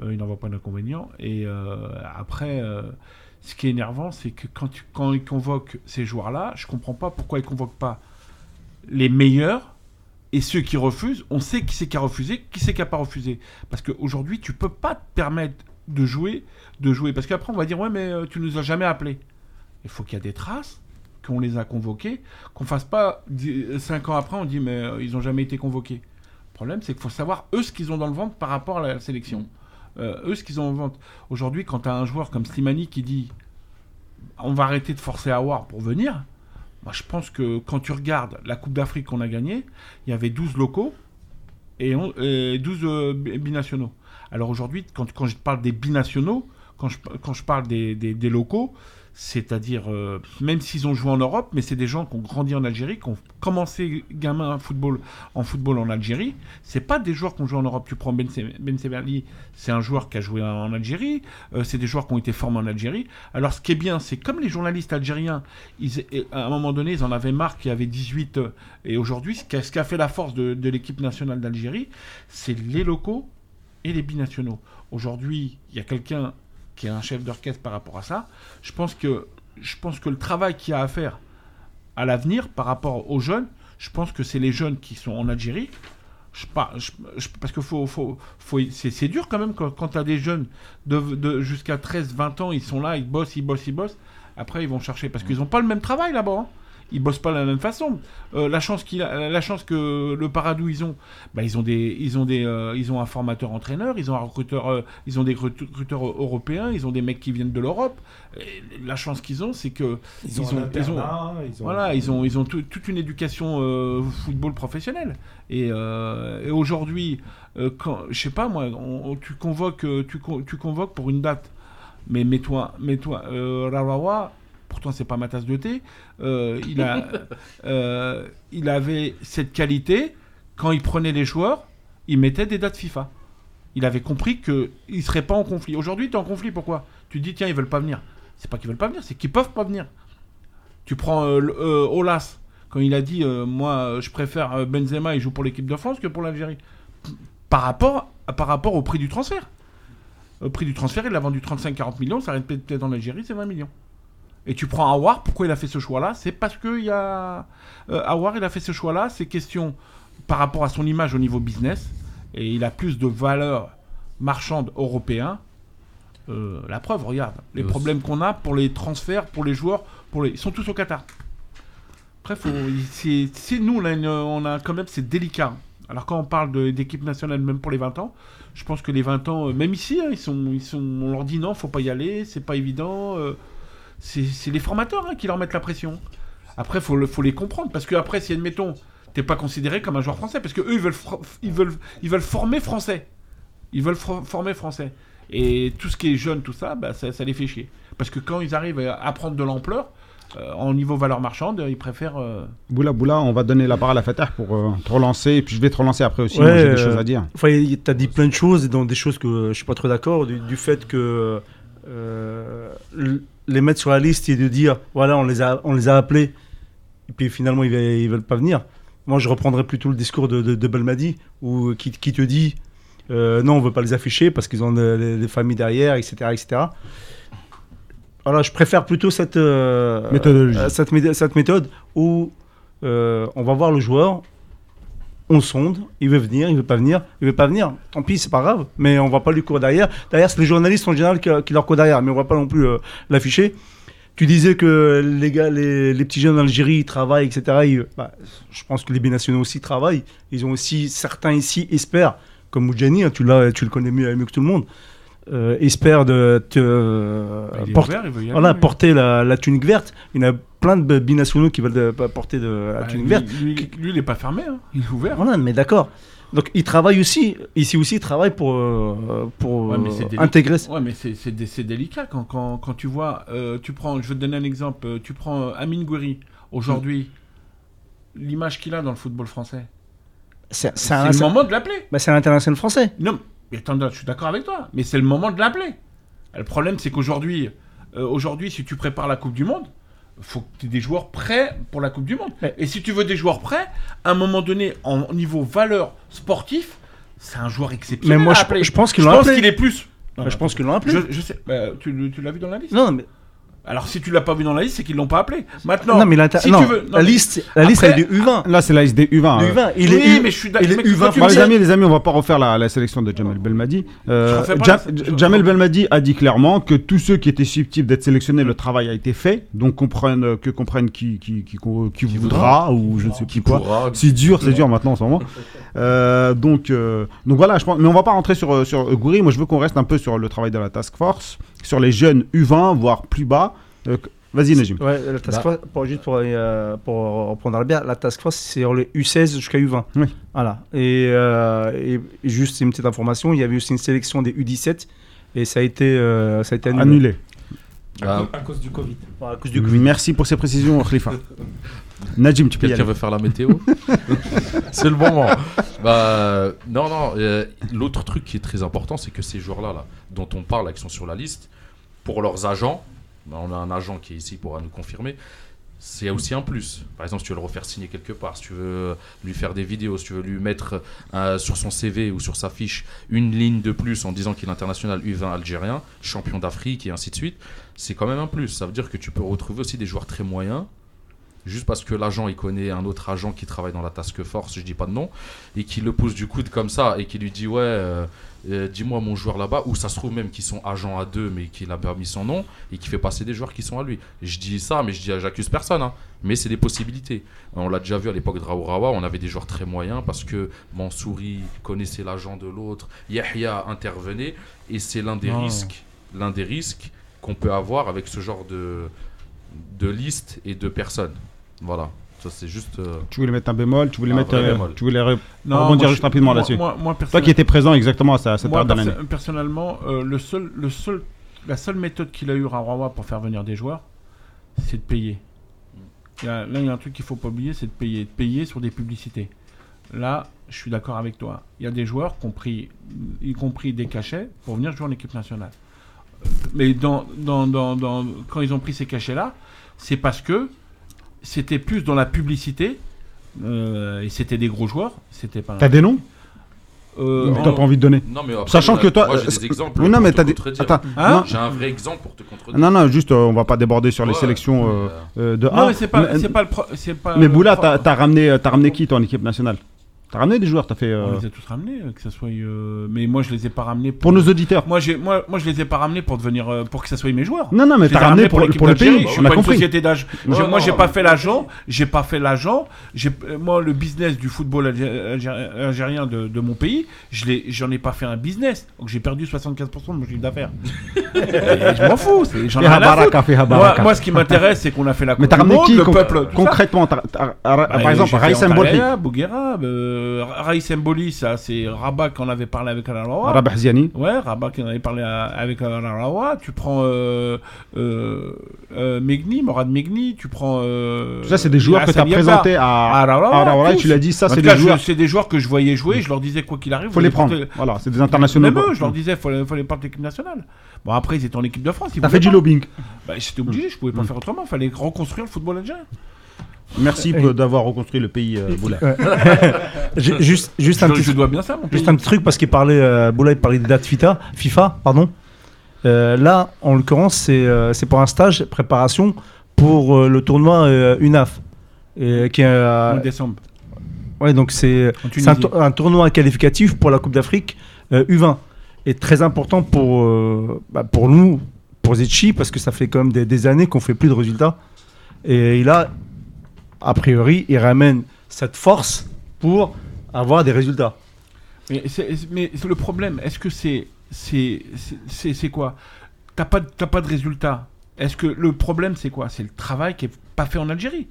Euh, il n'en voit pas d'inconvénient. Et euh, après, euh, ce qui est énervant, c'est que quand, tu- quand ils convoquent ces joueurs-là, je comprends pas pourquoi ils convoquent pas les meilleurs et ceux qui refusent. On sait qui c'est qui a refusé, qui c'est qui a pas refusé. Parce qu'aujourd'hui, tu peux pas te permettre de jouer, de jouer. Parce qu'après, on va dire ouais, mais euh, tu nous as jamais appelés. Il faut qu'il y ait des traces, qu'on les a convoqués, qu'on fasse pas 5 ans après, on dit mais euh, ils ont jamais été convoqués. Le problème, c'est qu'il faut savoir eux ce qu'ils ont dans le ventre par rapport à la sélection. Euh, eux ce qu'ils ont dans le ventre. Aujourd'hui, quand tu as un joueur comme Slimani qui dit on va arrêter de forcer Awar pour venir, moi je pense que quand tu regardes la Coupe d'Afrique qu'on a gagnée, il y avait 12 locaux et, on- et 12 euh, bi- binationaux. Alors aujourd'hui, quand, je parle des binationaux, quand je, parle des locaux, c'est-à-dire, euh, même s'ils ont joué en Europe, mais c'est des gens qui ont grandi en Algérie, qui ont commencé gamin en football en, football en Algérie. C'est pas des joueurs qui ont joué en Europe. Tu prends Ben, ben c'est un joueur qui a joué en, Algérie. Euh, c'est des joueurs qui ont été formés en Algérie. Alors, ce qui est bien, c'est comme les journalistes algériens, à un moment donné, ils en avaient marre qu'il y avait 18. euh, et aujourd'hui, ce qui a, ce qui a fait la force de l'équipe nationale d'Algérie, c'est les locaux et les binationaux. Aujourd'hui, il y a quelqu'un qui est un chef d'orchestre par rapport à ça. Je pense que, je pense que le travail qu'il y a à faire à l'avenir par rapport aux jeunes, je pense que c'est les jeunes qui sont en Algérie. Je, par- je- je- parce que faut, faut, faut- c'est, dur quand même quand, quand tu as des jeunes de, de- jusqu'à 13-20 ans, ils sont là, ils bossent, ils bossent, ils bossent. Après, ils vont chercher parce qu'ils n'ont pas le même travail là-bas. hein. Ils bossent pas de la même façon. Euh, la chance qu'il a- la chance que le Paradou ils ont, bah, ils ont des, ils ont des, euh, ils ont un formateur entraîneur, ils ont un recruteur, euh, ils ont des recruteurs européens, ils ont des mecs qui viennent de l'Europe. La chance qu'ils ont, c'est que Ils ont, Ils ont- un ils ont- internat, ils ont- voilà, ils ont, ils ont tout- toute une éducation euh, football professionnelle. Et, euh, et aujourd'hui, euh, quand, je sais pas moi, on- tu convoques, euh, tu, con- tu convoques pour une date. Mais mets-toi, mets-toi, euh, Rawawa, pourtant c'est pas ma tasse de thé. euh, il a, euh, il avait cette qualité. Quand il prenait les joueurs, il mettait des dates FIFA. Il avait compris que il serait pas en conflit. Aujourd'hui, tu es en conflit. Pourquoi? Tu te dis tiens, ils veulent pas venir. C'est pas qu'ils veulent pas venir, c'est qu'ils peuvent pas venir. Tu prends euh, Olas, quand il a dit Moi, je préfère Benzema, il joue pour l'équipe de France que pour l'Algérie. Par rapport, par rapport au prix du transfert. Au prix du transfert, il a vendu 35-40 millions, ça arrête peut-être peut-être en Algérie, c'est 20 millions. Et tu prends Awar, pourquoi il a fait ce choix-là? C'est parce que il y a. Euh, Awar, il a fait ce choix-là, c'est question par rapport à son image au niveau business, et il a plus de valeur marchande européen. Euh, la preuve, regarde, les problèmes qu'on a pour les transferts, pour les joueurs, pour les... ils sont tous au Qatar. Après, faut... c'est nous, une- on a quand même, c'est délicat. Alors quand on parle d'équipe nationale, même pour les 20 ans, je pense que les 20 ans, euh, même ici, hein, ils sont, ils sont, on leur dit non, faut pas y aller, c'est pas évident. euh, c'est c'est les formateurs hein, qui leur mettent la pression. Après, faut, le- faut les comprendre, parce que après, si admettons, t'es pas considéré comme un joueur français, parce que eux, ils veulent, ils veulent, ils veulent former français. Ils veulent former français. Et tout ce qui est jeune, tout ça, bah, ça, ça les fait chier. Parce que quand ils arrivent à prendre de l'ampleur, euh, en niveau valeur marchande, ils préfèrent. euh, Boula Boula, on va donner la parole à Fatah pour euh, te relancer. Et puis je vais te relancer après aussi. Ouais, J'ai des euh, choses à dire. Enfin, tu as dit plein de choses, et dans des choses que je suis pas trop d'accord, du, du fait que euh, les mettre sur la liste et de dire, voilà, on les a, on les a appelés, et puis finalement, ils, ils veulent pas venir. Moi, je reprendrais plutôt le discours de, de, de Belmadi, où, qui, qui te dit, euh, non, on veut pas les afficher parce qu'ils ont des, familles derrière, etc., etc. Voilà, je préfère plutôt cette, euh, Méthodologie. euh, cette, méthode- cette méthode où euh, on va voir le joueur, on sonde, il veut venir, il veut pas venir, il veut pas venir. Tant pis, c'est pas grave, mais on va pas lui courir derrière. Derrière, c'est les journalistes en général qui, qui leur courent derrière, mais on va pas non plus euh, l'afficher. Tu disais que les gars, les, les petits jeunes en Algérie, ils travaillent, etc. Ils- bah, je pense que les binationaux aussi travaillent. Ils ont aussi, certains ici espèrent, comme Moudjani, hein, tu, l'as- tu le connais mieux, mieux que tout le monde. euh, espère de te euh, il porter, ouvert, il veut y aller, voilà, lui. porter la, la tunique verte. Il y en a plein de binationaux qui veulent de- porter de, la Bah, lui, verte. lui, lui, il est pas fermé, hein. il est ouvert. Voilà, mais d'accord. Donc il travaille aussi, ici aussi, il travaille pour, euh, pour Ouais, euh, intégrer. Ouais, mais c'est- c'est dé- c'est délicat quand, quand, quand tu vois, euh, tu prends, je vais te donner un exemple, euh, tu prends euh, Amine Gouiri, aujourd'hui, l'image qu'il a dans le football français, C'est le moment de l'appeler. bah, c'est un international français. Non, mais attends, je suis d'accord avec toi, mais c'est le moment de l'appeler. Le problème, c'est qu'aujourd'hui, euh, aujourd'hui, si tu prépares la Coupe du Monde, faut que tu aies des joueurs prêts pour la Coupe du Monde. Ouais. Et si tu veux des joueurs prêts, à un moment donné, en niveau valeur sportif, c'est un joueur exceptionnel. Mais moi, à je, pense qu'il est plus. Bah, je pense qu'ils l'ont appelé. Je, je sais. Bah, tu l'as vu dans la liste Non, mais, Alors si tu l'as pas vu dans la liste, c'est qu'ils l'ont pas appelé. Maintenant, non, mais l'inter- si non, tu veux, non, la liste, la liste elle est du U20. Là, c'est la liste des U20. Le euh. U20, il oui, est mais je suis d'accord. il est mais U20 quand tu Bon, me les amis, les amis, on va pas refaire la, la sélection de Jamel Belmadi. Euh, Jam- la- Jamel Belmadi a dit clairement que tous ceux qui étaient susceptibles d'être sélectionnés, le travail a été fait. Donc comprennent, que comprennent qui, qui, qui, qui voudra ou je ne sais plus quoi. Pourra- C'est dur, c'est dur maintenant en ce moment. Euh, donc, euh, donc voilà, je pense, mais on va pas rentrer sur, euh, sur euh. Moi, je veux qu'on reste un peu sur le travail de la task force, sur les jeunes U20, voire plus bas. Euh, Vas-y, Najim. Ouais, la task force, pour, juste pour, euh, pour reprendre bien, la task force, c'est sur les U16 jusqu'à U20. Oui. Voilà. Et, euh, et juste une petite information, il y avait aussi une sélection des U17 et ça a été, euh, ça a été annulé. Annulé. Ah, À cause du Covid. À cause du Covid. Merci pour ces précisions, Khalifa. Najim, tu peux Quelqu'un veut faire la météo C'est le moment. Bah, non, non. euh, L'autre truc qui est très important, c'est que ces joueurs-là, là, dont on parle, là, qui sont sur la liste, pour leurs agents, bah, on a un agent qui est ici pour nous confirmer. C'est aussi un plus. Par exemple, si tu veux le refaire signer quelque part, si tu veux lui faire des vidéos, si tu veux lui mettre euh, sur son CV ou sur sa fiche une ligne de plus en disant qu'il est international U20 algérien, champion d'Afrique et ainsi de suite, c'est quand même un plus. Ça veut dire que tu peux retrouver aussi des joueurs très moyens juste parce que l'agent il connaît un autre agent qui travaille dans la task force, je dis pas de nom, et qui le pousse du coude comme ça et qui lui dit ouais, euh, euh, dis-moi mon joueur là-bas, ou ça se trouve même qu'ils sont agents à deux mais qu'il a pas mis son nom et qui fait passer des joueurs qui sont à lui. Je dis ça, mais je dis j'accuse personne, hein. mais c'est des possibilités. On l'a déjà vu à l'époque de Raourawa, on avait des joueurs très moyens parce que Mansouri connaissait l'agent de l'autre, Yahya intervenait, et c'est l'un des risques, l'un des risques qu'on peut avoir avec ce genre de de liste et de personnes. Voilà, ça c'est juste. euh, Tu voulais mettre un bémol, tu voulais Un mettre, vrai euh, bémol. tu voulais ré- Non, rebondir moi, juste je- rapidement moi- là-dessus. Moi, moi, Toi personnellement- qui étais présent exactement à, à cette Moi, période de l'année. personnellement, euh, le seul, le seul, la seule méthode qu'il a eu Rawawa pour faire venir des joueurs, c'est de payer. Il y a- là, il y a un truc qu'il faut pas oublier, c'est de payer, de payer sur des publicités. Là, je suis d'accord avec toi. Il y a des joueurs qui ont pris, y compris des cachets, pour venir jouer en équipe nationale. Euh, Mais dans, dans, dans, dans- quand ils ont pris ces cachets-là, c'est parce que c'était plus dans la publicité. euh, et c'était des gros joueurs. C'était pas. T'as des noms? Euh, en- T'as pas envie de donner? Non, mais après, Sachant a- que toi. Moi, j'ai euh, des exemples. Oui, non, mais t'as des. contredire. Attends. Hein non, J'ai un vrai exemple pour te contredire. non, non, juste, euh, on va pas déborder sur les sélections euh, euh, de Non, A. mais c'est pas, Mais- c'est pas le pro- pas Mais Boula, t'as ramené, euh, t'as ramené qui toi en équipe nationale? T'as ramené des joueurs, t'as fait. euh, On les a tous ramenés, euh, que ça soit. euh, Mais moi, je les ai pas ramenés Pour nos auditeurs. Moi, j'ai, moi, moi, je les ai pas ramenés pour devenir, euh, pour que ça soit mes joueurs. Non, non, mais t'as ramené pour, pour le pays. Je suis On a pas une société d'âge. Moi, non, j'ai pas fait l'agent. J'ai pas fait l'agent. J'ai, moi, le business du football algé- algé- algérien de, de mon pays, je l'ai, j'en ai pas fait un business. Donc, j'ai perdu 75% de mon chiffre d'affaires. Je m'en fous. c'est- J'en ai rien à foutre. Moi, ce qui m'intéresse, c'est qu'on a fait la Mais t'as ramené qui le peuple, concrètement Bah, Par exemple, j'ai fait Raïs Mboli, Antalya, Bouguera, euh, Raïs Mboli, ça c'est Rabat qu'on avait parlé avec Alarawa. Rabah Ziani. Ouais, Rabat qui en avait parlé à- avec Alarawa. Tu prends euh, euh, euh, Megni, Morad Megni, tu prends. Tout ça, c'est des joueurs que t'as Yabba, présentés à Arawa, Arawa, et tous. tu l'as dit, ça, c'est des joueurs. c'est des joueurs que je voyais jouer. Je leur disais quoi qu'il arrive. Faut les prendre. Voilà, c'est des internationaux. Même eux, je leur disais, faut les, faut les porter l'équipe nationale. Bon, après, ils étaient en équipe de France. T'as fait du lobbying. Bah, J'étais obligé, je pouvais pas faire autrement. Il fallait reconstruire le football algérien. Merci d'avoir reconstruit le pays, euh, Boula. Ju- juste, juste un Je, petit je dois bien ça, mon Juste pays. un petit truc parce qu'il parlait, euh, Boula, il parlait des dates FIFA, FIFA pardon. Euh, là, en l'occurrence, c'est euh, c'est pour un stage préparation pour euh, le tournoi euh, UNAF. Et, qui est, euh, En décembre. ouais, donc c'est un, tournoi qualificatif pour la Coupe d'Afrique euh, U20. Et très important pour, euh, bah, pour nous, pour Zetchi, parce que ça fait quand même des, des années qu'on fait plus de résultats. Et là, a priori, il ramène cette force pour avoir des résultats. Mais, le problème, est-ce que c'est c'est quoi? T'as pas, pas de résultat. Est-ce que le problème, c'est quoi? C'est le travail qui est pas fait en Algérie.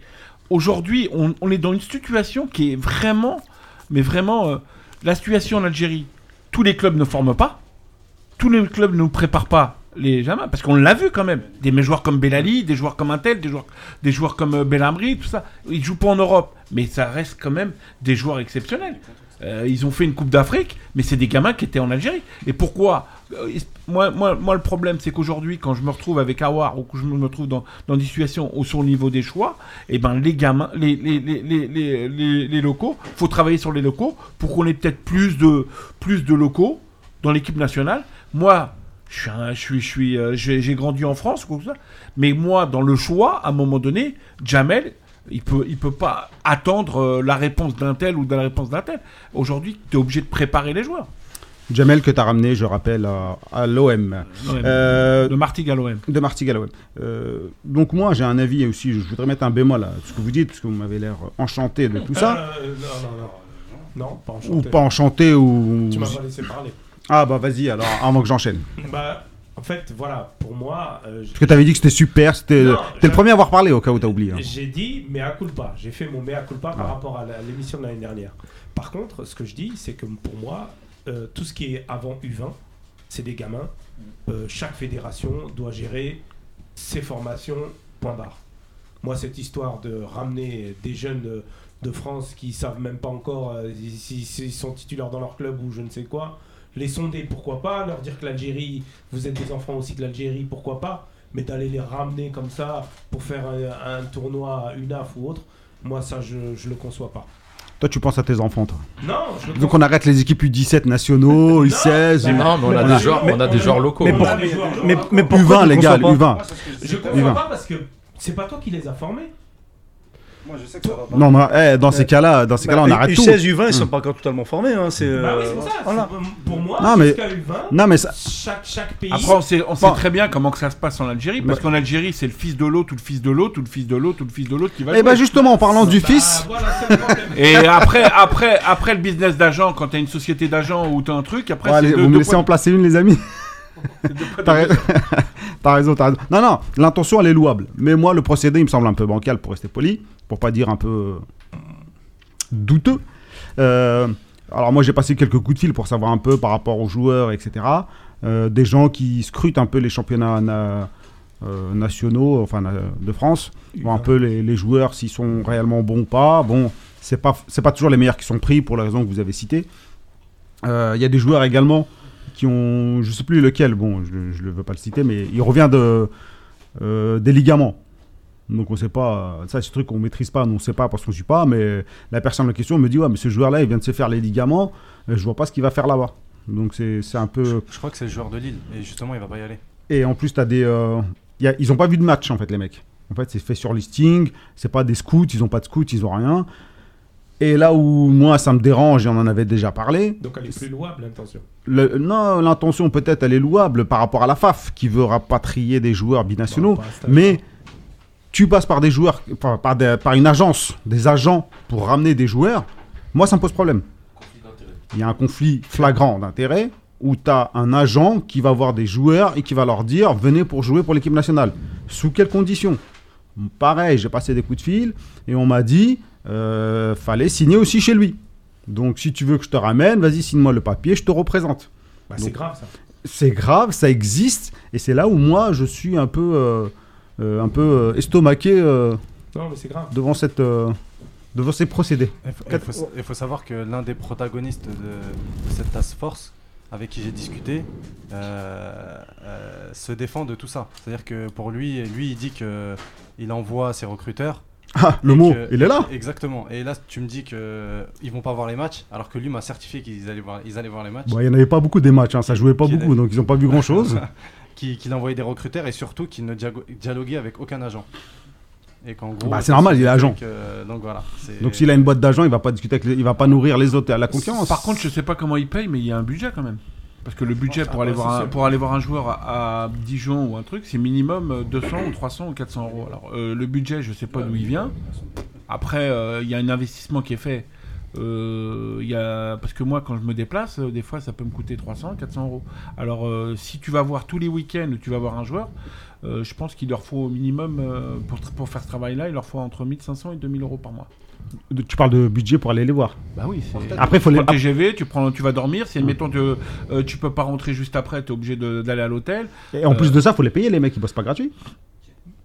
Aujourd'hui, on, on est dans une situation qui est vraiment, mais vraiment, euh, la situation en Algérie. Tous les clubs ne forment pas. Tous les clubs ne nous préparent pas les gamins, parce qu'on l'a vu quand même. Des joueurs comme Belali, des joueurs comme Intel, des joueurs, des joueurs comme euh, Belhamri, tout ça. Ils jouent pas en Europe, mais ça reste quand même des joueurs exceptionnels. Euh, ils ont fait une Coupe d'Afrique, mais c'est des gamins qui étaient en Algérie. Et pourquoi Euh, moi, moi, moi, le problème, c'est qu'aujourd'hui, quand je me retrouve avec Awar ou que je me retrouve dans, dans des situations où, sur le niveau des choix, et ben, les gamins, les, les, les- les locaux, faut travailler sur les locaux pour qu'on ait peut-être plus de, plus de locaux dans l'équipe nationale. Moi, je suis, un- je suis, je suis, euh, j'ai j'ai grandi en France, quoi ça. Mais moi, dans le choix, à un moment donné, Jamel, il peut, il peut pas attendre euh, la réponse d'un tel ou de la réponse d'un tel. Aujourd'hui, tu es obligé de préparer les joueurs. Jamel que tu as ramené, je rappelle, à, à l'OM. Euh, de Martigues à l'OM. de Martigues à l'OM. Euh, donc moi, j'ai un avis et aussi, je voudrais mettre un bémol à ce que vous dites, parce que vous m'avez l'air enchanté de tout ça. Euh, non, non, non. Non, pas ou enchanté. pas enchanté, ou... Tu m'as pas laissé parler. Ah bah vas-y, alors, avant que j'enchaîne. Bah, en fait, voilà, pour moi, euh, Parce que tu avais dit que c'était super, c'était Non, t'es le je- premier à avoir parlé, au cas où t'as oublié. hein. J'ai dit mea culpa. J'ai fait mon mea culpa Ah. par rapport à la- l'émission de l'année dernière. Par contre, ce que je dis, c'est que pour moi, euh, tout ce qui est avant U20, c'est des gamins. Euh, chaque fédération doit gérer ses formations, point barre. Moi, cette histoire de ramener des jeunes euh, de France qui savent même pas encore euh, si- s'ils sont titulaires dans leur club ou je ne sais quoi, les sonder, pourquoi pas, leur dire que l'Algérie, vous êtes des enfants aussi de l'Algérie, pourquoi pas, mais d'aller les ramener comme ça pour faire un, un tournoi à UNAF ou autre, moi ça je, je le conçois pas. Toi, tu penses à tes enfants, toi? Non, je le Donc on arrête les équipes U17 nationaux, U16, bah, U- Non, mais on a Mais- des joueurs, on a des joueurs locaux. mais On pour- a des joueurs Mais, locaux. mais pourquoi U20, tu les gars, conçois pas U20. je va. comprends pas parce que c'est pas toi qui les as formés. Moi, je sais que ça va pas. Non, mais eh, dans ces cas-là, dans ces cas-là, on Bah, arrête tout. U16, U20, ils sont Hmm. pas encore totalement formés. Hein, c'est, bah oui, euh, c'est pour ça. voilà. Pour moi, Non, mais- jusqu'à U20, Non, mais ça, chaque, chaque pays. Après, on sait, on sait Bon. très bien comment que ça se passe en Algérie, parce Bah. qu'en Algérie, c'est le fils de l'autre, ou le fils de l'autre, ou le fils de l'autre, ou le fils de l'autre qui va eh jouer. ben justement, en parlant du Bah, fils, voilà, le. Et après, après, après le business d'agent, quand t'as une société d'agent ou t'as un truc, après deux- vous me laissez en placer une, les amis. t'as raison, t'as raison. Non, non, l'intention, elle est louable. Mais moi, le procédé, il me semble un peu bancal, pour rester poli, pour pas dire un peu euh, douteux. Euh, alors moi, j'ai passé quelques coups de fil pour savoir un peu par rapport aux joueurs, etc. Euh, des gens qui scrutent un peu les championnats na- euh, nationaux, enfin de France, voir un peu les, les joueurs s'ils sont réellement bons ou pas. Bon, c'est pas c'est pas toujours les meilleurs qui sont pris pour la raison que vous avez citée. Euh, Il y a des joueurs également qui ont, je sais plus lequel, bon, je ne veux pas le citer, mais il revient de, des ligaments. Donc on sait pas, ça c'est un truc qu'on maîtrise pas, on sait pas parce qu'on suit pas, mais la personne en question me dit ouais mais ce joueur-là il vient de se faire les ligaments, euh, je vois pas ce qu'il va faire là-bas. Donc c'est c'est un peu Je crois que c'est le joueur de Lille, et justement, il va pas y aller. et en plus, t'as des, euh, y a- ils ont pas vu de match en fait les mecs. En fait c'est fait sur listing, c'est pas des scouts, ils ont pas de scouts, ils ont rien. Et là où moi ça me dérange et on en avait déjà parlé, Donc elle est plus louable l'intention. non, l'intention peut-être elle est louable par rapport à la FAF qui veut rapatrier des joueurs binationaux, Bon, mais tu passes par des joueurs, enfin, par, des- par une agence, des agents pour ramener des joueurs, moi ça me pose problème. Il y a un conflit flagrant d'intérêt où tu as un agent qui va voir des joueurs et qui va leur dire venez pour jouer pour l'équipe nationale. Sous quelles conditions? Pareil, j'ai passé des coups de fil et on m'a dit euh, fallait signer aussi chez lui. Donc si tu veux que je te ramène, vas-y signe-moi le papier, je te représente Bah, c'est grave ça. c'est grave, ça existe, et c'est là où moi je suis un peu, euh, un peu euh, estomaqué euh, Non, mais c'est grave. devant, cette, euh, devant ces procédés. Il faut, il Quatre- faut- il faut savoir que l'un des protagonistes de, de cette task force, avec qui j'ai discuté, euh, euh, se défend de tout ça. C'est-à-dire que pour lui, lui, il dit que il envoie ses recruteurs. Ah, le mot, que- il est là Exactement. Et là, tu me dis que ils vont pas voir les matchs, alors que lui m'a certifié qu'ils allaient voir, ils allaient voir les matchs. Bon, Il n'y en avait pas beaucoup des matchs, hein, ça jouait pas beaucoup, donc ils n'ont pas vu grand-chose. Qui- Qu'il envoyait des recruteurs et surtout qu'il ne dialoguait avec aucun agent. Et qu'en gros. Bah, c'est normal, il est agent. que- donc voilà. donc s'il a une boîte d'agents, il va pas discuter avec les- il va pas nourrir les autres à la concurrence. Par contre, je sais pas comment il paye, mais il y a un budget quand même. Parce que le budget Ah, pour, aller voir un, pour aller voir un joueur à, à Dijon ou un truc, c'est minimum euh, 200 ou 300 ou 400 euros. Alors, euh, le budget, je sais pas d'où il vient. Après, euh, il y a un investissement qui est fait euh, y a... parce que moi, quand je me déplace, euh, des fois, ça peut me coûter 300, 400 euros. Alors, euh, si tu vas voir tous les week-ends, tu vas voir un joueur, euh, je pense qu'il leur faut au minimum, euh, pour, pour faire ce travail-là, il leur faut entre 1500 et 2000 euros par mois. Tu parles de budget pour aller les voir. Bah oui, c'est. Après, il faut Tu les. prends le TGV, tu, prends, tu vas dormir. Si, admettons, tu, euh, tu peux pas rentrer juste après, tu es obligé d'aller à l'hôtel. Et en plus de ça, il faut les payer, les mecs, ils bossent pas gratuit.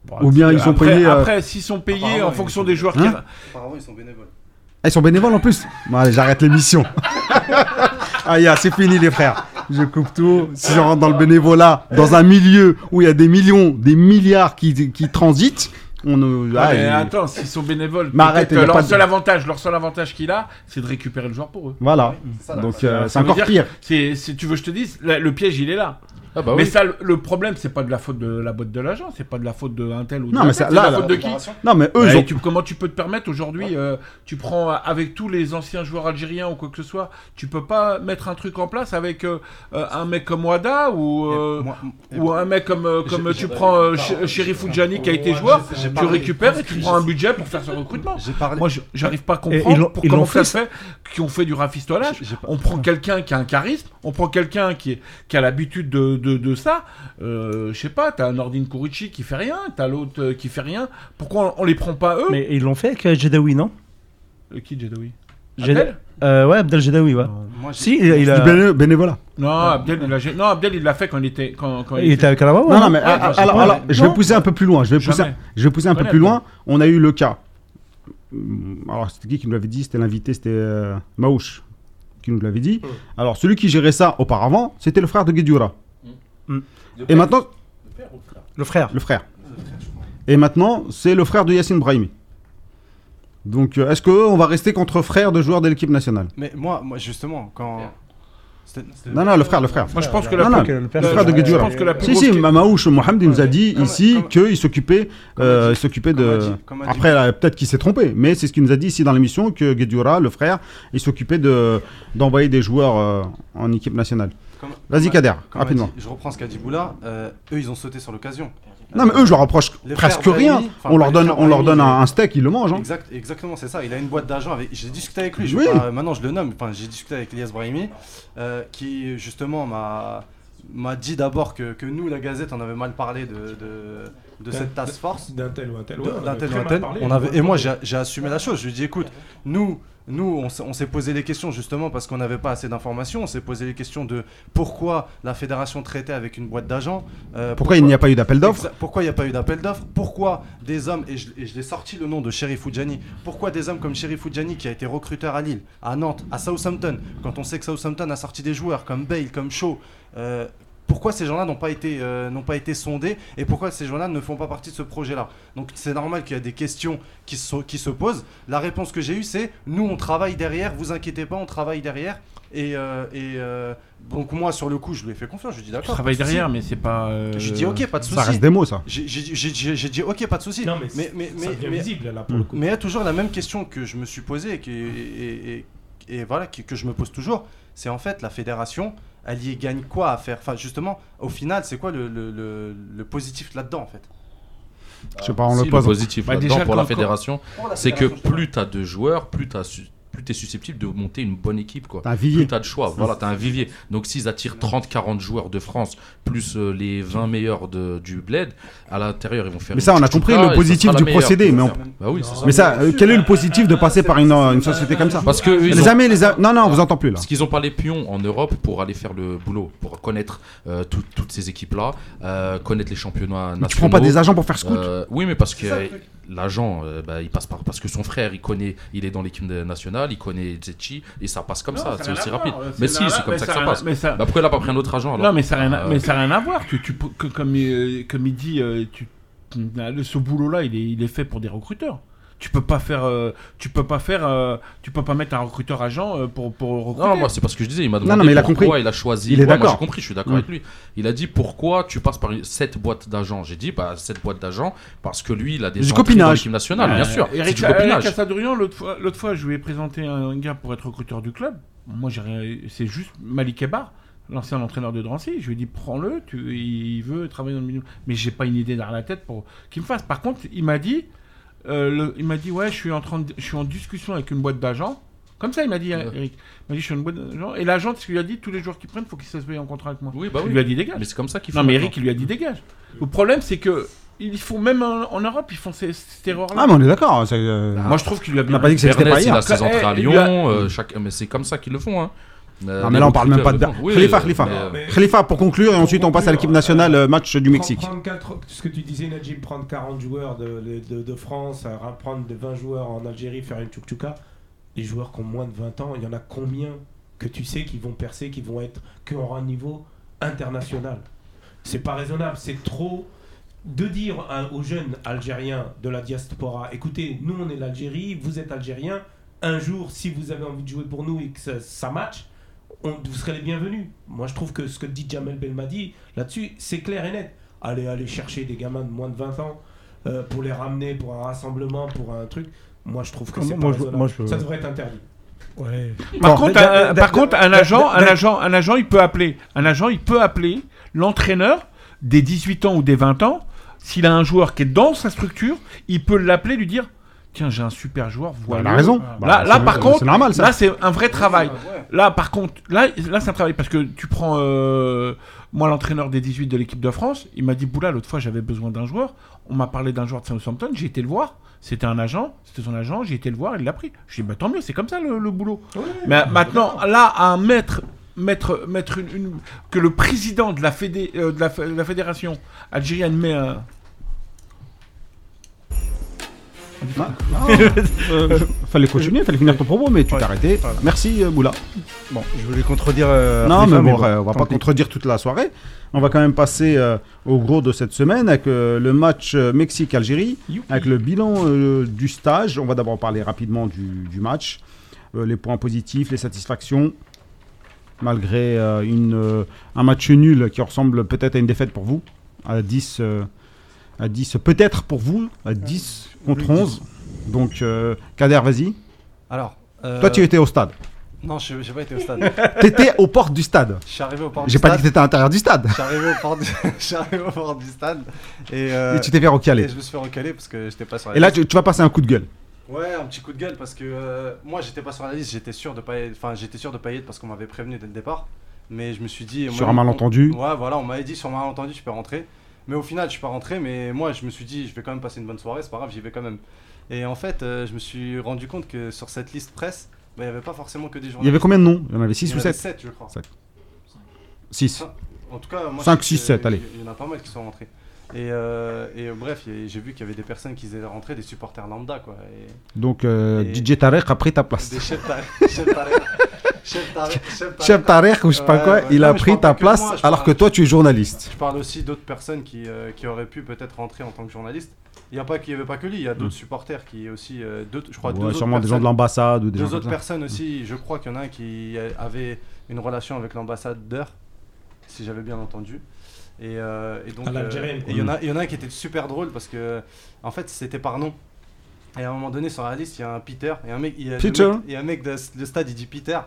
Bon, Ou bien ils sont après, payés, euh, Après, s'ils sont payés Apparemment, en fonction des joueurs Hein qui. Apparemment, ils sont bénévoles. Ah, ils sont bénévoles en plus Bon, allez, j'arrête l'émission. ah, ya, c'est fini, les frères. Je coupe tout. Si on rentre dans le bénévolat, dans un milieu où il y a des millions, des milliards qui, qui transitent, on. euh, Ah, mais attends, s'ils sont bénévoles, Mais arrête, pas leur de- seul avantage, leur seul avantage qu'il a, c'est de récupérer le joueur pour eux. Voilà. Ça, Donc, euh, c'est encore pire. C'est- tu veux que je te dise, le piège il est là. Ah bah mais oui. ça, le, problème, c'est pas de la faute de la boîte de l'agent, c'est pas de la faute de un tel ou de Non, mais tel, ça- là, la là, faute de qui Non, mais eux, Bah, ils ont. tu- comment tu peux te permettre aujourd'hui, euh, tu prends euh, avec tous les anciens joueurs algériens ou quoi que ce soit, tu peux pas mettre un truc en place avec euh, un mec comme Wada ou, euh, moi- ou un mec comme, comme tu prends euh, Ch- Chérif Oudjani qui a été joueur, tu récupères et tu prends un budget pour faire ce recrutement. Moi, je- j'arrive pas à comprendre pour comment l'ont ça fait, se fait qui ont fait du rafistolage. On prend quelqu'un qui a un charisme, on prend quelqu'un qui, est- qui a l'habitude de, de, de ça. Euh, je sais pas, t'as un Nordin Kurici qui fait rien, t'as l'autre euh, qui fait rien. Pourquoi on, on les prend pas eux? Mais ils l'ont fait avec euh, Jedaoui, non? Euh, Qui Jedaoui? Jed- Abdel? Euh, Ouais, Abdel Jedaoui, ouais. Moi, Si, il, a... béné- bénévolat. Non, Abdel, il a, non, Abdel, il l'a fait quand il était. Quand, quand il était avec Alaba, ouais. Non, non, mais ah, alors, je vais non. pousser un peu plus loin. Je vais pousser, je vais pousser un peu plus loin. On a eu le cas. Alors, c'était qui qui nous l'avait dit? C'était l'invité, c'était euh, Maouche qui nous l'avait dit. Alors, celui qui gérait ça auparavant, c'était le frère de Guedioura. Mm. Et maintenant, Le frère. le frère. Et maintenant, c'est le frère de Yassine Brahimi. Donc, euh, est-ce qu'on va rester contre frères de joueurs de l'équipe nationale? Mais moi, moi, justement, quand. Non, non, le frère, le frère. Moi, je pense que la non, plus- le Le frère de plus Si, si, que- Maouche Mohamed il nous a dit ici qu'il s'occupait euh, s'occupait de. comme Après, peut-être qu'il s'est trompé, mais c'est ce qu'il nous a dit ici dans l'émission que Guedioura, le frère, il s'occupait de d'envoyer des joueurs euh, en équipe nationale. Vas-y, Kader, rapidement. dit- je reprends ce qu'a dit Boula. euh, eux, ils ont sauté sur l'occasion. Non, mais eux, je leur reproche presque rien. Brahimi, on leur donne, on leur donne un, un steak, ils le mangent. hein. Exact, exactement, c'est ça. Il a une boîte d'argent avec. J'ai discuté avec lui. Je Oui. vais pas- maintenant, je le nomme. Enfin, j'ai discuté avec Elias Brahimi, euh, qui justement m'a m'a dit d'abord que, que nous, la Gazette, on avait mal parlé de, de, de cette task force. D'un tel ou un tel. ouais, d'un avait tel ou un tel. On avait, et moi, j'ai assumé la chose. Je lui ai dit, écoute, nous, nous on, s'est- posé les questions justement parce qu'on n'avait pas assez d'informations. On s'est posé les questions de pourquoi la fédération traitait avec une boîte d'agents. euh, Pourquoi il n'y a pas eu d'appel d'offres Pourquoi il n'y a pas eu d'appel d'offres Pourquoi des hommes, et je, l'ai sorti le nom de Sheriff Oudjani, pourquoi des hommes comme Sheriff Oudjani qui a été recruteur à Lille, à Nantes, à Southampton, quand on sait que Southampton a sorti des joueurs comme Bale, comme Shaw, euh, pourquoi ces gens-là n'ont pas, été, euh, n'ont pas été sondés et pourquoi ces gens-là ne font pas partie de ce projet-là Donc c'est normal qu'il y a des questions qui se, qui se posent. La réponse que j'ai eue, c'est nous on travaille derrière, vous inquiétez pas, on travaille derrière. Et, euh, et euh, donc moi sur le coup, je lui ai fait confiance, je lui ai dit Je d'accord. travaille derrière, mais c'est pas. euh, Je lui ai dit ok, pas de Ça souci. reste des mots, ça. J'ai- dit ok, pas de souci. Non, mais, mais, mais, ça mais, devient mais- visible là pour le coup. mais il y a toujours la même question que je me suis posée et, que- et, et- et voilà, que, que je me pose toujours. C'est en fait la fédération, elle y gagne quoi à faire? Enfin, justement, au final, c'est quoi le, le, le- le positif là-dedans en fait? Je sais pas, on Si, le le pose. positif Bah, là-dedans déjà, pour la fédération, la c'est que plus tu as de joueurs, plus tu es susceptible de monter une bonne équipe. Quoi. Un Plus vivier. tu as de choix, voilà, tu as un vivier. Donc s'ils attirent 30-40 joueurs de France, plus euh, les 20 meilleurs de, du Bled, à l'intérieur, ils vont faire Mais une ça, on a compris le ça positif du procédé, mais on- Bah oui, ça. Mais ça, euh, quel est le positif de passer par une, euh, une société comme ça Parce que ils Les ont- amis, les a- Non, non, on vous entend plus là. Parce qu'ils n'ont pas les pions en Europe pour aller faire le boulot, pour connaître euh, tout- toutes ces équipes-là, euh, connaître les championnats nationaux. Mais tu prends pas des agents pour faire scout Euh, oui, mais parce que l'agent, euh, bah, il passe par parce que son frère, il connaît, il est dans l'équipe de- il connaît Zetchi et ça passe comme Non, ça, ça c'est n'a aussi rapide. voir, Mais si, n'a c'est comme mais ça que ça n'a- passe. mais ça- Bah, pourquoi il a pas pris un autre agent alors Non, mais ça n'a rien, à- Euh, n'a rien à voir. Tu, tu, que- comme, euh, comme il dit, euh, tu, ce boulot-là, il est, il est fait pour des recruteurs. Tu peux pas faire, euh, tu peux pas faire, euh, tu peux pas mettre un recruteur agent euh, pour pour recruter. Non, moi c'est parce que je disais, il m'a demandé non, mais il a pourquoi compris. il a choisi. Il est Ouais, moi, d'accord. j'ai compris, je suis d'accord Mm. avec lui. Il a dit pourquoi tu passes par cette boîte d'agents? J'ai dit bah cette boîte d'agents parce que lui il a des Du copinage. dans l'équipe nationale, bien sûr. C'est Eric, du copinage. L'autre fois, l'autre fois, je lui ai présenté un gars pour être recruteur du club. Moi, j'ai c'est juste Malik Ebar, l'ancien entraîneur de Drancy. Je lui ai dit, prends-le, tu, il veut travailler dans le milieu. Mais j'ai pas une idée dans la tête pour qu'il me fasse. Par contre, il m'a dit, euh, le- il m'a dit, ouais, je suis en train, de- je suis en discussion avec une boîte d'agents Comme ça, il m'a dit, Ouais. Eric. Il m'a dit, je suis une bonne agent. Et l'agent, ce qu'il lui a dit, tous les joueurs qui prennent, faut qu'ils se en contrat avec moi. Oui, bah Il lui a dit, dégage. Mais c'est comme ça qu'il faut. Non, mais. Eric, il lui a dit, dégage. Le problème, c'est que ils font, même en, en Europe, ils font ces- cette erreur-là. Ah, mais on est d'accord. c'est, euh, Moi, je trouve qu'il lui a on bien n'a pas dit que c'était pas Ernest, il hier. a ses entrées à Eh, il Lyon, euh, chaque- mais c'est comme ça qu'ils le font. Hein. Euh, Non, mais là, on parle même pas de. Oui, Khalifa, Khalifa. mais, euh, Khalifa, pour conclure, et ensuite on passe à l'équipe nationale, euh, match du Mexique. Prendre 4, ce que tu disais, Najib, prendre 40 joueurs de, de, de France, prendre de 20 joueurs en Algérie, faire une tchouk-tchouka, les joueurs qui ont moins de 20 ans, il y en a combien que tu sais qui vont percer, qui vont être qu'en un niveau international? C'est pas raisonnable, c'est trop de dire à- aux jeunes Algériens de la diaspora, écoutez, nous on est l'Algérie, vous êtes Algérien, un jour si vous avez envie de jouer pour nous et que ça, ça match, on- vous serez les bienvenus. Moi je trouve que ce que dit Jamel Belmadi là-dessus, c'est clair et net. Allez, aller chercher des gamins de moins de 20 ans euh, pour les ramener pour un rassemblement, pour un truc, moi je trouve que c'est moi, pas je- raisonnable. moi, je- Ça devrait être interdit. Ouais. Par, Bon, contre, un, par contre, un agent, un agent, un agent, il peut appeler, un agent, il peut appeler l'entraîneur des 18 ans ou des 20 ans. S'il a un joueur qui est dans sa structure, il peut l'appeler, lui dire, tiens, j'ai un super joueur, Bah, voilà. il a raison. Là, Bah, là, c'est- par contre, c'est normal ça. Là, c'est un vrai travail. Là, par contre, là, là c'est un travail parce que tu prends, euh, moi, l'entraîneur des 18 de l'équipe de France, il m'a dit, Boula, l'autre fois, j'avais besoin d'un joueur. On m'a parlé d'un joueur de Southampton, j'ai été le voir. C'était un agent, c'était son agent, j'ai été le voir, il l'a pris. Je dis, bah tant mieux, c'est comme ça le, le boulot. Mais maintenant, là, à mettre, mettre, mettre une, une- que le président de la, fédé, euh, de la, f- de la fédération algérienne met un. Ah, ah, euh, fallait continuer, fallait finir ton propos, mais tu Ouais. t'es arrêté. Voilà. Merci euh, Boula. Bon, je voulais contredire. euh, non, mais bon, bon, on va pas contredire toute la soirée. On va quand même passer au gros de cette semaine avec le match Mexique-Algérie, avec le bilan du stage. On va d'abord parler rapidement du, du match, les points positifs, les satisfactions, malgré une, un match nul qui ressemble peut-être à une défaite pour vous, à 10, euh, à 10 peut-être pour vous, à 10 contre 11. Donc, euh, Kader, vas-y. Alors. euh, Toi, tu étais au stade. Non, je j'ai pas été au stade. T'étais aux portes du stade. Je suis arrivé du J'ai pas dit stade. que t'étais à l'intérieur du stade. Je suis arrivé au port du, du stade. Et, euh, Et tu t'es fait recaler. et je me suis fait recaler parce que j'étais pas sur la Et là, tu, tu vas passer un coup de gueule. Ouais, un petit coup de gueule parce que euh, moi j'étais pas sur la liste, j'étais sûr de pas enfin j'étais sûr de pas y être parce qu'on m'avait prévenu dès le départ. Mais je me suis dit Sur moi, un malentendu. on- Ouais, voilà, on m'avait dit sur un malentendu tu peux rentrer. Mais au final, je suis pas rentré mais moi je me suis dit je vais quand même passer une bonne soirée, c'est pas grave, j'y vais quand même. Et en fait, euh, je me suis rendu compte que sur cette liste presse, bah, il y avait pas forcément que des journalistes. Il y avait combien de noms? Il y en avait 6 Il y ou en avait 7 sept, je crois. 6. En tout cas, moi, Cinq, je sais six, que sept, allez. Il y en a pas mal qui sont rentrés. Et, euh, et euh, bref, j'ai vu qu'il y avait des personnes qui étaient rentrées, des supporters lambda, quoi. Et Donc, euh, Et- DJ Tarek a pris ta place. des chefs chefs Chef. Tarek ou je sais pas quoi, ouais. il Non, a pris ta que place moi, alors parle- que toi, tu es journaliste. Je parle aussi d'autres personnes qui, euh, qui auraient pu peut-être rentrer en tant que journaliste. Il n'y avait pas que lui, il y a d'autres supporters qui aussi d'autres, je crois deux Ouais, autres sûrement des gens de l'ambassade ou des deux gens autres personnes aussi. Je crois qu'il y en a un qui avait une relation avec l'ambassadeur, si j'avais bien entendu. Et, euh, et donc, euh, il y en a, il y en a un qui était super drôle parce que, en fait, c'était par nom. Et à un moment donné, sur la liste, il y a un Peter. Et un mec, il y a, le Peter mec- Il y a un mec de le stade, il dit Peter.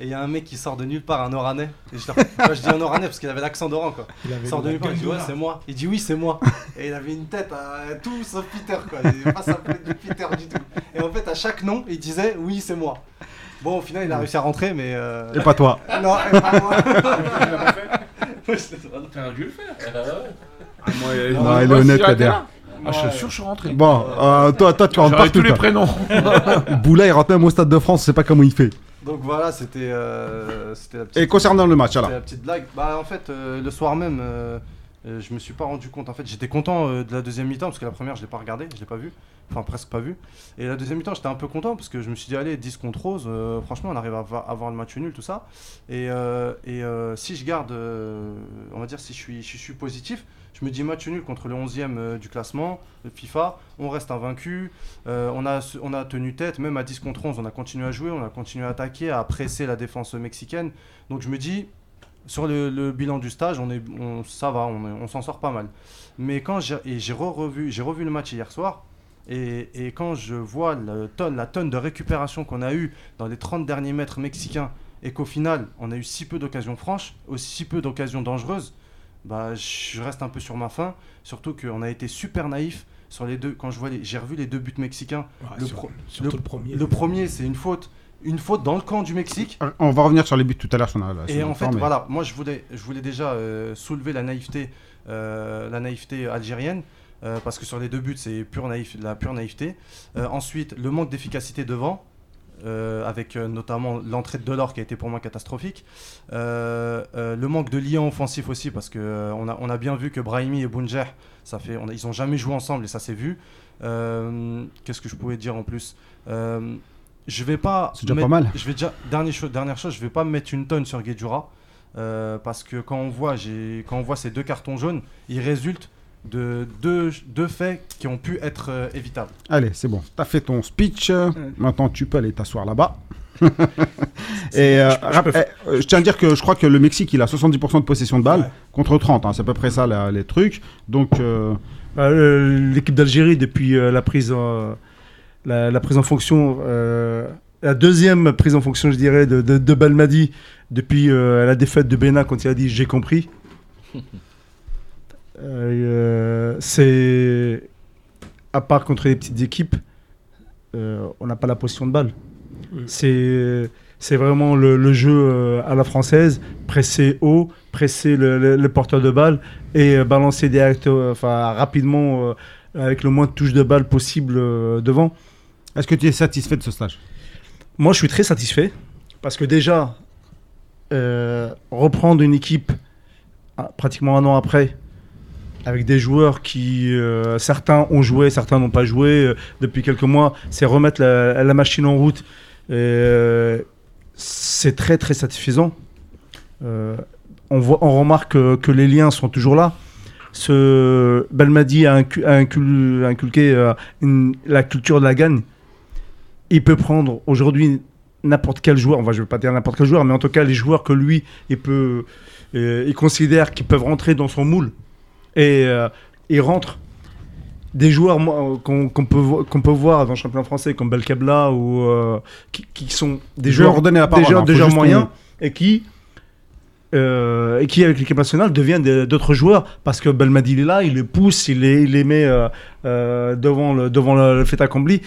Et il y a un mec qui sort de nulle part, un Oranais. Et je, moi, je dis un Oranais parce qu'il avait l'accent d'Oran, quoi. Il avait Il sort de le nulle part, il dit ouais, c'est moi. Il dit oui, c'est moi. Et il avait une tête à tout sauf Peter, quoi. Il n'est pas s'appeler du Peter du tout. Et en fait, à chaque nom, il disait oui, c'est moi. Bon, au final, il a réussi à rentrer, mais. euh, Et pas toi. Non, et pas moi. T'as dû le faire. Non, il est Moi, si honnête, été Kader. Ah, je suis sûr que je suis rentré. Bon, euh, toi, toi, tu rentres partout. tous les toi. prénoms. Boula, il rentre même au Stade de France, je sais pas comment il fait. Donc voilà, c'était euh, c'était la petite. Et concernant le match, C'était alors. la petite blague. Bah en fait, euh, le soir même, euh, je me suis pas rendu compte. En fait, j'étais content euh, de la deuxième mi-temps parce que la première, je l'ai pas regardé, je l'ai pas vu. Enfin, presque pas vu. Et la deuxième mi-temps, j'étais un peu content parce que je me suis dit, allez, 10 contre 11, euh, franchement, on arrive à avoir le match nul, tout ça. Et, euh, euh, si je garde, on va dire, si je suis, positif, je me dis match nul contre le 11e euh, du classement, le FIFA, on reste invaincu, on, a, on a tenu tête, même à 10 contre 11, on a continué à jouer, on a continué à attaquer, à presser la défense mexicaine. Donc je me dis, sur le, le bilan du stage, on est, on, ça va, on, s'en sort pas mal. Mais quand j'ai revu le match hier soir, et, et quand je vois le tonne, la tonne de récupération qu'on a eu dans les 30 derniers mètres mexicains, et qu'au final, on a eu si peu d'occasions franches, aussi si peu d'occasions dangereuses, bah, je reste un peu sur ma faim. Surtout qu'on a été super naïf sur les deux. Quand je vois j'ai revu les deux buts mexicains. Ouais, Le sur- pro- surtout le, premier. Le premier, c'est une faute une faute dans le camp du Mexique. On va revenir sur les buts tout à l'heure. Et en fait, mais- voilà, moi je voulais, je voulais déjà euh, soulever la naïveté, euh, la naïveté algérienne, euh, parce que sur les deux buts, c'est pure naïf, la pure naïveté. Euh, ensuite, le manque d'efficacité devant, euh, avec euh, notamment l'entrée de Delors qui a été pour moi catastrophique. Euh, euh, le manque de lien offensif aussi, parce que euh, on, a, on a bien vu que Brahimi et Bounger, ça fait, on a- ils ont jamais joué ensemble et ça s'est vu. Euh, Qu'est-ce que je pouvais dire en plus? Euh, Je vais pas. C'est déjà mettre- pas mal. Je vais déjà dernière chose, dernière chose, je vais pas me mettre une tonne sur Guedjura euh, parce que quand on voit, j'ai quand on voit ces deux cartons jaunes, ils résultent de deux, deux faits qui ont pu être euh, évitables. Allez, c'est bon. T'as fait ton speech. Maintenant, tu peux aller t'asseoir là-bas. Et euh, je je eh, je tiens à dire que je crois que le Mexique, il a 70% de possession de balles Ouais. contre 30. hein. c'est à peu près ça la- les trucs. Donc, euh, Euh, L'équipe d'Algérie, depuis euh, la, prise en, la, la prise en fonction, euh, la deuxième prise en fonction, je dirais, de, de, de Belmadi, depuis euh, la défaite de Bena quand il a dit j'ai compris. Euh, c'est. À part contre les petites équipes, on n'a pas la position de balle. C'est. C'est vraiment le, le jeu à la française, presser haut, presser le, le- le porteur de balle et balancer direct, enfin rapidement, avec le moins de touches de balle possible devant. Est-ce que tu es satisfait de ce stage Moi, je suis très satisfait parce que déjà, euh, reprendre une équipe ah, pratiquement un an après, avec des joueurs qui, euh, certains ont joué, certains n'ont pas joué euh, depuis quelques mois, c'est remettre la, machine en route. C'est très très satisfaisant. On, voit, on remarque que, les liens sont toujours là. Ce a, incu- a incul- a inculqué la culture de la gagne. Il peut prendre aujourd'hui n'importe quel joueur, enfin je ne veux pas dire n'importe quel joueur, mais en tout cas les joueurs que lui, il, peut, euh, il considère qu'ils peuvent rentrer dans son moule. Et euh, il rentre. Des joueurs moi, qu'on peut, qu'on peut voir dans le championnat français comme Belkebla ou euh, qui, qui sont des Je joueurs, la des parole, joueurs, hein, des joueurs juste moyens et qui euh, et qui avec l'équipe nationale deviennent des- d'autres joueurs. Parce que Belmadi il est là, il les pousse, il les, il les met euh, euh, devant le devant le, le fait accompli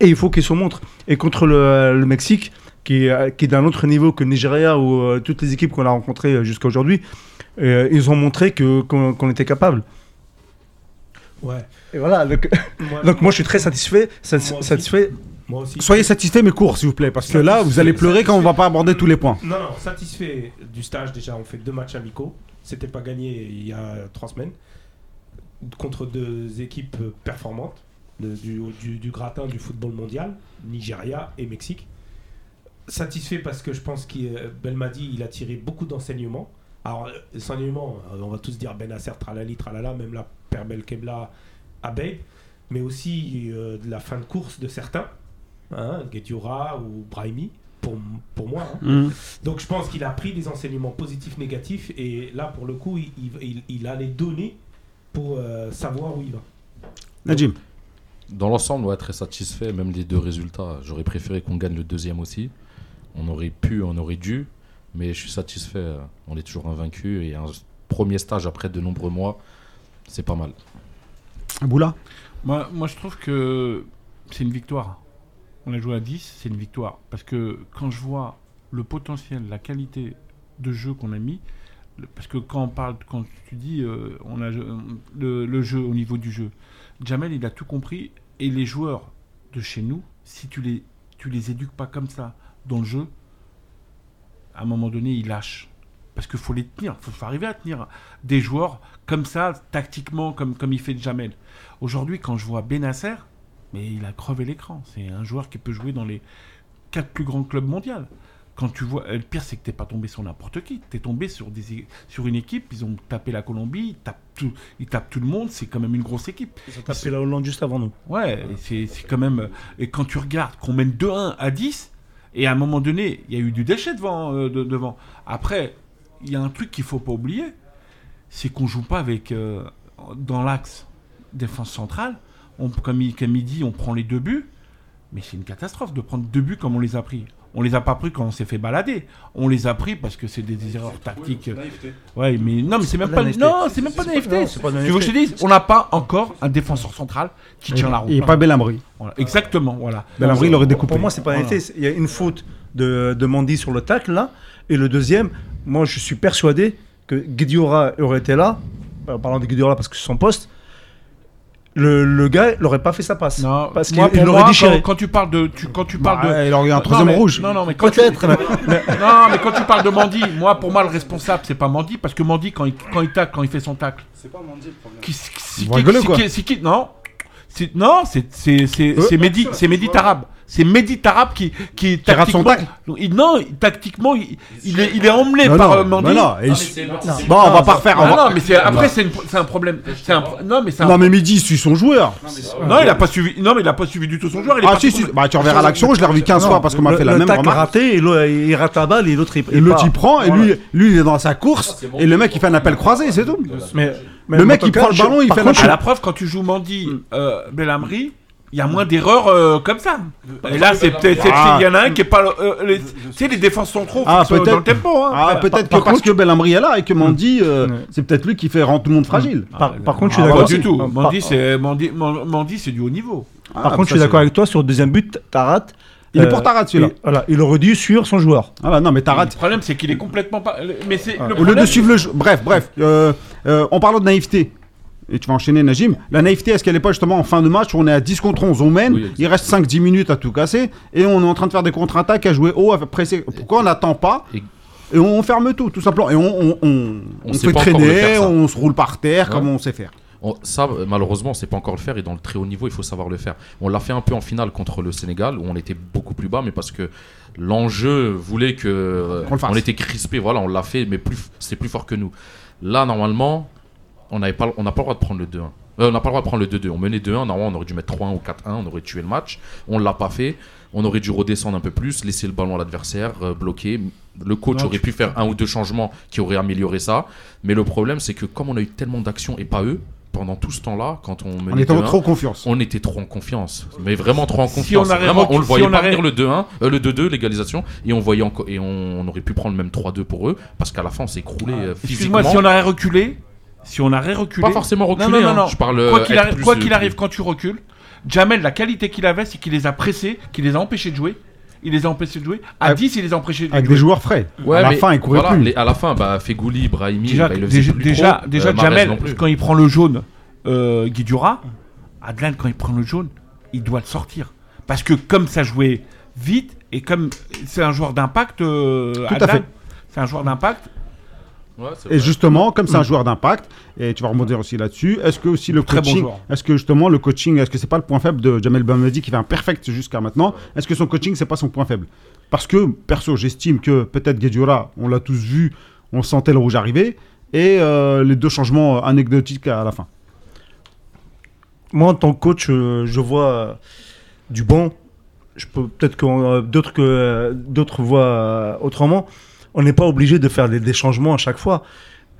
et il faut qu'ils se montrent. Et contre le, le Mexique qui est, qui est d'un autre niveau que le Nigeria ou euh, toutes les équipes qu'on a rencontrées euh, jusqu'à aujourd'hui, euh, ils ont montré que qu'on qu'on était capable. Ouais. Et voilà. Donc, Moi, donc moi je suis très satisfait, sat- Moi aussi. satisfait. moi aussi. Soyez satisfait, mais court, s'il vous plaît, parce que là, vous allez pleurer quand on va pas aborder tous les points. Non, non, satisfait du stage. Déjà, on fait deux matchs amicaux. C'était pas gagné il y a trois semaines. Contre deux équipes euh, performantes de- du, du, du gratin du football mondial, Nigeria et Mexique. Satisfait parce que je pense qu'il euh, Belmadi, il a tiré beaucoup d'enseignements. Alors, euh, enseignements, euh, on va tous dire Benacer, tralali, tralala, même la Père Belkebla, Abeid, mais aussi euh, de la fin de course de certains, hein, ou Brahimi, pour, pour moi. hein. Hum. Donc je pense qu'il a pris des enseignements positifs, négatifs, et là pour le coup, il, il- il- il a les données pour euh, savoir où il va. Najim, Dans l'ensemble, ouais, très satisfait, même les deux résultats. J'aurais préféré qu'on gagne le deuxième aussi. On aurait pu, on aurait dû, mais je suis satisfait. On est toujours invaincu et un premier stage après de nombreux mois, c'est pas mal. Boula Moi, moi, je trouve que c'est une victoire. On a joué à 10, c'est une victoire. Parce que quand je vois le potentiel, la qualité de jeu qu'on a mis, parce que quand on parle, quand tu dis, euh, on a le, le jeu au niveau du jeu, Jamel, il a tout compris. Et les joueurs de chez nous, si tu les, tu les éduques pas comme ça dans le jeu, à un moment donné, ils lâchent. Parce qu'il faut les tenir, il faut, arriver à tenir des joueurs comme ça, tactiquement, comme, comme il fait Jamel. Aujourd'hui, quand je vois Benasser, mais il a crevé l'écran. C'est un joueur qui peut jouer dans les quatre plus grands clubs mondiaux. Quand tu vois, le pire, c'est que t'es pas tombé sur n'importe qui. T'es tombé sur, des, sur une équipe. Ils ont tapé la Colombie, ils tapent tout, ils tapent tout le monde. C'est quand même une grosse équipe. Ils ont tapé la Hollande juste avant nous. Ouais, et c'est c'est quand même. Et quand tu regardes qu'on mène 2-1 à 10, et à un moment donné, il y a eu du déchet devant. euh, de- devant. Après, il y a un truc qu'il faut pas oublier c'est qu'on joue pas avec. euh, dans l'axe défense centrale. On, comme, il, comme il dit, on prend les deux buts. Mais c'est une catastrophe de prendre deux buts comme on les a pris. On les a pas pris quand on s'est fait balader. On les a pris parce que c'est des, des erreurs tactiques. Ouais, mais non, mais c'est même pas pas. Non, c'est même pas pas- pas la Tu veux que je te dise On n'a pas encore un défenseur central qui tient la route. Et pas Belhamri. Voilà, Exactement, voilà. Belhamri, il aurait découpé. Pour moi, c'est pas un été. Il y a une faute de, de Mandy sur le tacle là. Et le deuxième, moi je suis persuadé que Guediora aurait été là, en parlant de Guediora parce que c'est son poste, le, le gars n'aurait pas fait sa passe. Non, parce moi, qu'il l'aurait moi, déchiré. Quand, quand tu parles de, tu, quand tu parles Bah, de, il aurait eu un Non, troisième mais- rouge. Non, non, mais quand tu, Peut-être. mais- non, mais quand tu parles de Mandy, moi, pour moi, le responsable, c'est pas Mandy, parce que Mandy, quand il, quand il tacle, quand il fait son tacle, C'est pas Mandy le problème. qui, qui, qui, qui- non, c'est non, c'est c'est c'est Euh, c'est Mehdi, c'est Mehdi Tarab, c'est Mehdi Tarab qui qui Qui rate son tactiquement, il- non, tactiquement, il, il est il est emmené Non, par non, euh, Mandy. mais non, il- Bon, on va pas refaire. Ah on va- non, mais c'est après c'est un problème. C'est un pro- non, mais Non, mais Midi suit son joueur. non, il a pas suivi. Non, mais il a pas suivi du tout son joueur. Il est Ah, si, si. Bah, tu reverras l'action, je l'ai revu 15 Non, fois parce qu'on m'a fait la même tacle remarque. raté, il rate la balle et l'autre il, Et l'autre il prend, et lui, lui il est dans sa course, et le mec il fait un appel croisé, c'est tout. Mais, mais Le mec, il cas, prend le je- ballon, il fait contre, À la- la preuve, quand tu joues Mandy, euh, Belhamri, il y a moins d'erreurs euh, comme ça. Et là, c'est peut-être. c'est- Ah. Il y en a un qui est pas. euh, les- Tu sais, les défenses sont trop Ah, euh, peut-être. dans le tempo. Hein. Ah, peut-être que parce que Belhamri est là et que Mandy, euh, Ouais. c'est peut-être lui qui fait rendre tout le monde fragile. Par, par contre, je suis Ah, Pas d'accord. du tout. Mandy, c'est Mandy, Man- Mandy, c'est du haut niveau. Ah, Par contre, je suis d'accord avec toi sur le deuxième but, Tarat. Il est euh, pour Tarat celui-là. il- Voilà, il aurait dû suivre son joueur. Ah là, non, mais Tarat, Le problème, c'est qu'il est complètement pas. Mais c'est. le au lieu de suivre le jeu. Bref, bref, euh, euh, en parlant de naïveté. Et tu vas enchaîner Najim. La naïveté, est-ce qu'elle n'est pas justement en fin de match où on est à 10 contre 11, on mène, Oui, il reste 5-10 minutes à tout casser, et on est en train de faire des contre-attaques, à jouer haut, à presser. Pourquoi on n'attend pas Et- on ferme tout, tout simplement. Et on, on, on, On on sait fait traîner, faire, on se roule par terre, Ouais. comme on sait faire. On- ça, malheureusement, c'est pas encore le faire et dans le très haut niveau, il faut savoir le faire. On l'a fait un peu en finale contre le Sénégal où on était beaucoup plus bas, mais parce que l'enjeu voulait que on était crispé. Voilà, on l'a fait, mais plus, c'est plus fort que nous. Là, normalement, on n'avait pas, on n'a pas le droit de prendre le 2-1. Euh, on n'a pas le droit de prendre le 2-2. On menait 2-1. Normalement, on aurait dû mettre 3-1 ou 4-1. On aurait tué le match. On l'a pas fait. On aurait dû redescendre un peu plus, laisser le ballon à l'adversaire, euh, bloquer. Le coach Non, aurait pu faire un ou deux changements qui auraient amélioré ça. Mais le problème, c'est que comme on a eu tellement d'actions et pas eux, pendant tout ce temps-là, quand on menait On était en 2-1, trop confiance. on était trop en confiance, mais vraiment trop en Si confiance. on avait vraiment, on le si voyait on pas avait- venir le 2-1, euh, le 2-2, l'égalisation, et on voyait et on, on aurait pu prendre même 3-2 pour eux, parce qu'à la fin on s'est écroulé euh, physiquement. Excuse-moi, si on aurait reculé. Si on aurait reculé. Pas forcément Non, reculé, non, non, hein. je parle. euh, Quoi qu'il arrive, plus, quoi euh, qu'il arrive, quand tu recules, Jamel, la qualité qu'il avait, c'est qu'il les a pressés, qu'il les a empêchés de jouer. Il les a empêchés de jouer. À Avec- 10, il les a empêchés de Avec jouer. des joueurs frais. Ouais, à la fin, il courait voilà, plus. les- à la fin, bah, Fegouli, Brahimi, Déjà, bah, il le faisait déjà, plus déjà, trop. déjà Euh, Jamel, quand il prend le jaune, euh, Guidura, Adlan, quand il prend le jaune, il doit le sortir. Parce que comme ça jouait vite, et comme c'est un joueur d'impact, euh, Tout à Adlan, fait. c'est un joueur d'impact, Ouais, Et vrai. justement, comme c'est un joueur d'impact, et tu vas rebondir aussi là-dessus, est-ce que aussi le Très coaching, est-ce que justement le coaching, est-ce que c'est pas le point faible de Jamel Bamedi qui fait un perfect jusqu'à maintenant? Est-ce que son coaching c'est pas son point faible? Parce que perso, j'estime que peut-être Guedjura, on l'a tous vu, on sentait le rouge arriver, et euh, les deux changements anecdotiques à la fin. Moi, en tant que coach, euh, je vois euh, du bon. Je peux peut-être que euh, d'autres que euh, d'autres voient euh, autrement. On n'est pas obligé de faire des, des changements à chaque fois.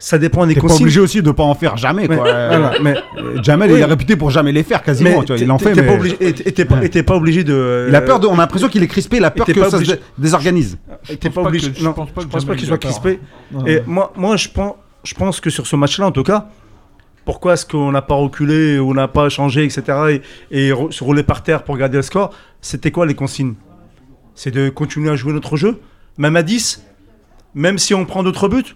Ça dépend des T'es pas consignes. obligé aussi de pas en faire jamais. Mais- Quoi. voilà, mais Euh, Jamel, Oui. il est réputé pour jamais les faire quasiment. mais tu vois, t'es- il en fait, t'es mais pas obligé, et t'es- pas, t'es pas obligé de. il a peur de. On a l'impression qu'il est crispé. Il a peur que pas ça se désorganise. t'es pas pas obligé. que- je pense pas que je qu'il soit crispé. Non, Et non. moi, moi, je pense, je pense que sur ce match-là, en tout cas, pourquoi est-ce qu'on n'a pas reculé, on n'a pas changé, etc., et, et se rouler par terre pour garder le score C'était quoi les consignes? C'est de continuer à jouer notre jeu, même à 10, même si on prend d'autres buts.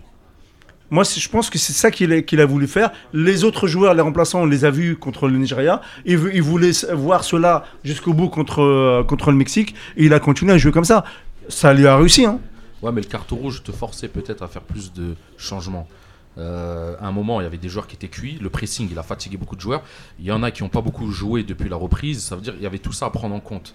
Moi, je pense que c'est ça qu'il a, voulu faire. Les autres joueurs, les remplaçants, on les a vus contre le Nigeria. Il, voulait voir cela jusqu'au bout contre, euh, contre le Mexique. Et il a continué à jouer comme ça. Ça lui a réussi. Hein. Ouais, mais le carton rouge te forçait peut-être à faire plus de changements. Euh, à un moment, il y avait des joueurs qui étaient cuits. Le pressing, il a fatigué beaucoup de joueurs. Il y en a qui n'ont pas beaucoup joué depuis la reprise. Ça veut dire qu'il y avait tout ça à prendre en compte.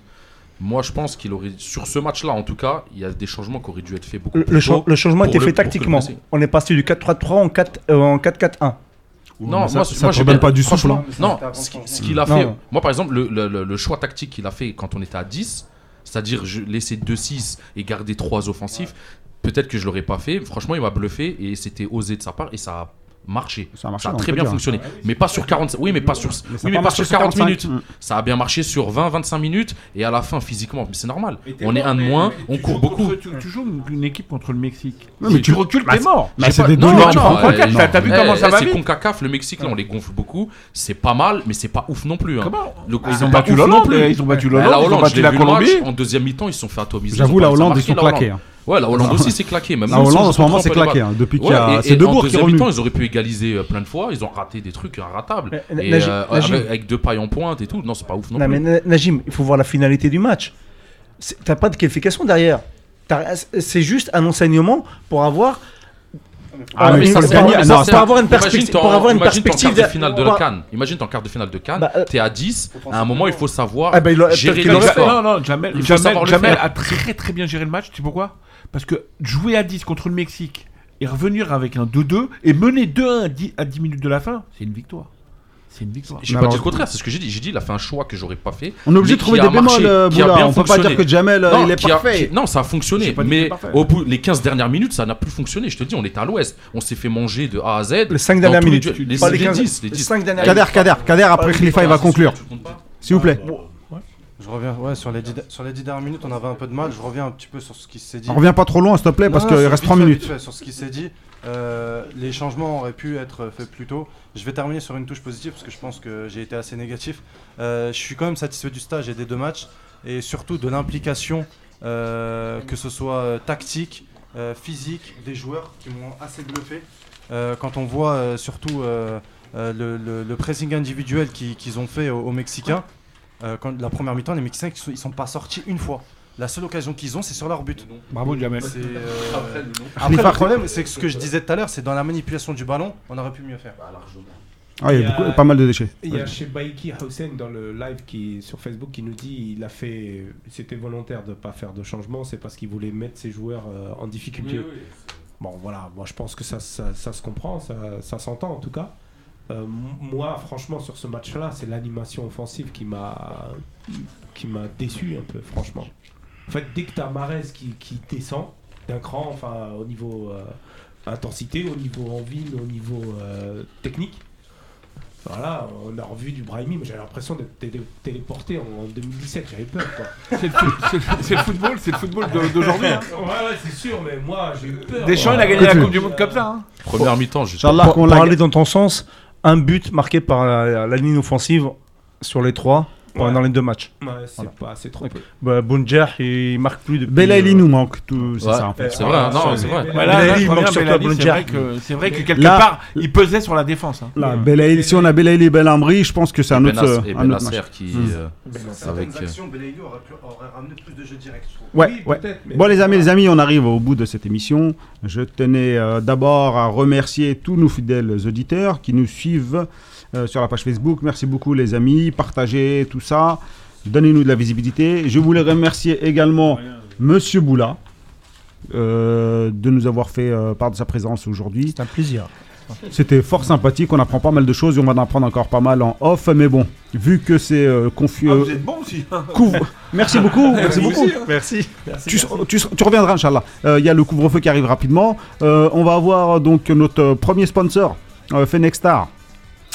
Moi, je pense qu'il aurait, sur ce match-là, en tout cas, il y a des changements qui auraient dû être faits beaucoup Le, plus le cha- tôt. le changement était fait tactiquement. On est passé du 4-3-3 en 4 euh, 4-4-1. Non, moi, ça moi redonne bien- pas du souffle, franchement, hein. Non, ce qu'il a Non. fait, moi par exemple, le, le- le- le choix tactique qu'il a fait quand on était à 10, c'est-à-dire je- laisser 2-6 et garder 3 offensifs, peut-être que je l'aurais pas fait. Franchement, il m'a bluffé et c'était osé de sa part et ça a marché. Ça a marché, Ça a on très bien dire. fonctionné. Mais pas sur 40. Oui, mais pas sur, Mais oui, mais pas sur sur 40 45. minutes. Ça a bien marché sur 20-25 minutes et à la fin, physiquement. Mais c'est normal. On est mort, un de mais- moins, mais on court beaucoup. contre- tu, tu joues une, équipe contre le Mexique. Mais tu tu- recules, bah, t'es mort. Bah, J'ai c'est pas- des non, non. T'as- vu Eh, comment ça eh, va C'est CONCACAF, le Mexique, là, on les gonfle beaucoup. C'est pas mal, mais c'est pas ouf non plus. hein. Comment Le- Ils ont battu ouf l'Hollande, non plus. ils ont battu Eh, l'Hollande, la ils ont Hollande, battu je l'ai la vu. En deuxième mi-temps, ils se sont fait atomiser. J'avoue, la Hollande, ils sont claqués. Ouais, la Hollande aussi, c'est claqué. Même La Hollande, en ce moment, c'est claqué. hein. Depuis qu'il y a. et- C'est Debourg en qui est revenu. ils auraient pu égaliser euh, plein de fois. Ils ont raté des trucs irratables. Euh, Et, euh, Najim. avec, avec deux pailles en pointe et tout. Non, c'est pas ouf non, Non, mais plus. Na- Najim, il faut voir la finalité du match. T'as pas de qualification derrière. C'est juste un enseignement pour avoir. Ah, mais ça, pour avoir- une Imagine perspective. Pour avoir une perspective. quart de finale de la Cannes. Imagine ton quart de finale de Cannes. Bah, euh, T'es à 10. À un moment, il faut savoir Ah, bah, il a- gérer. Non, non, Jamel, a très très bien géré le match. Tu sais pourquoi? Parce que jouer à 10 contre le Mexique et revenir avec un 2-2 et mener 2-1 à 10, à 10 minutes de la fin, c'est une victoire. C'est une victoire. J'ai Mais pas dit le contraire, c'est ce que j'ai dit. J'ai dit, il a fait un choix que j'aurais pas fait. On est obligé de trouver des a marché, bémols, euh, qui a bien On peut pas fonctionné. dire que Jamel, euh, Non, il est a- parfait. qui- non, ça a fonctionné. Mais au bout les 15 dernières minutes, ça n'a plus fonctionné. Je te dis, on était à l'ouest. On s'est fait manger de A à Z. Les 5 Dans dernières minutes. Les Pas les 10, 15, les les 10. 5 dernières Kader, Kader, Kader, après Khalifa, il va conclure. S'il vous plaît. Je reviens, ouais, sur les, dix, sur les dix dernières minutes, on avait un peu de mal. Je reviens un petit peu sur ce qui s'est dit. On revient pas trop loin, s'il te plaît, parce Non, qu'il reste vite 3 fait, minutes. fait, sur ce qui s'est dit, euh, les changements auraient pu être faits plus tôt. Je vais terminer sur une touche positive parce que je pense que j'ai été assez négatif. Euh, je suis quand même satisfait du stage et des deux matchs et surtout de l'implication, euh, que ce soit tactique, physique, des joueurs qui m'ont assez bluffé. Quand on voit surtout le, le- le pressing individuel qui- qu'ils ont fait aux, aux Mexicains, euh, quand la première mi-temps, les Mexicains ils sont, ils sont pas sortis une fois. La seule occasion qu'ils ont, c'est sur leur but. Bravo Jamel. C'est, euh, Après, le nom. Après, Khalifa- le problème, c'est que ce que je disais tout à l'heure, c'est dans la manipulation du ballon, on aurait pu mieux faire. Ah, il y Il y a beaucoup- pas mal de déchets. Il y a chez Baiki Hussein dans le live qui sur Facebook qui nous dit il a fait c'était volontaire de pas faire de changement c'est parce qu'il voulait mettre ses joueurs euh, en difficulté. Bon voilà moi je pense que ça ça, ça se comprend ça, ça s'entend en tout cas. Euh, moi franchement sur ce match là c'est l'animation offensive qui m'a qui m'a déçu un peu franchement. En fait dès que tu as Marez qui, qui descend d'un cran enfin au niveau euh, intensité au niveau en ville au niveau euh, technique voilà, on a revu du Brahimi, mais j'avais l'impression d'être télé- téléporté en, en 2017, j'avais peur quoi. C'est le, football, c'est le football de- d'aujourd'hui. hein. Ouais, ouais, c'est sûr, mais moi j'ai eu peur. Deschamps, il a gagné la Coupe du Monde comme ça. hein. Première mi-temps, j'ai qu'on pour l'a dans ton sens, un but marqué par la, ligne offensive sur les trois Ouais. dans les deux matchs. Ouais, c'est pas, c'est trop peu. Bah, Bounjer, il marque plus depuis. Belaïli euh, nous manque, tout, c'est Ouais, ça en fait. C'est vrai, hein, non, c'est vrai. Voilà, il manque à sur Belaïli, Club c'est vrai que, quelque Là- part, il pesait sur la défense. hein. Là, Belaïli- si on a Belaïli Belhamri, je pense que c'est un autre, Benas- et un autre Benasser match. qui. Hmm. euh, avec, euh, actions, Belaïli aurait, ramené plus de jeux directs. Ouais, Oui, ouais. Bon les amis, les amis, on arrive au bout de cette émission. Je tenais euh, d'abord à remercier tous nos fidèles auditeurs qui nous suivent euh, sur la page Facebook. Merci beaucoup les amis, partagez tout ça, donnez-nous de la visibilité. Je voulais remercier également Monsieur Boula euh, de nous avoir fait euh, part de sa présence aujourd'hui. C'est un plaisir. C'était fort sympathique, on apprend pas mal de choses et on va en apprendre encore pas mal en off. Mais bon, vu que c'est euh, confus... Ah, vous êtes bon aussi. couvre- Merci beaucoup, merci beaucoup. aussi, hein. Merci. Tu, tu, tu reviendras, Inch'Allah. Euh, Il y a le couvre-feu qui arrive rapidement. Euh, on va avoir donc notre premier sponsor, euh, Fenexstar.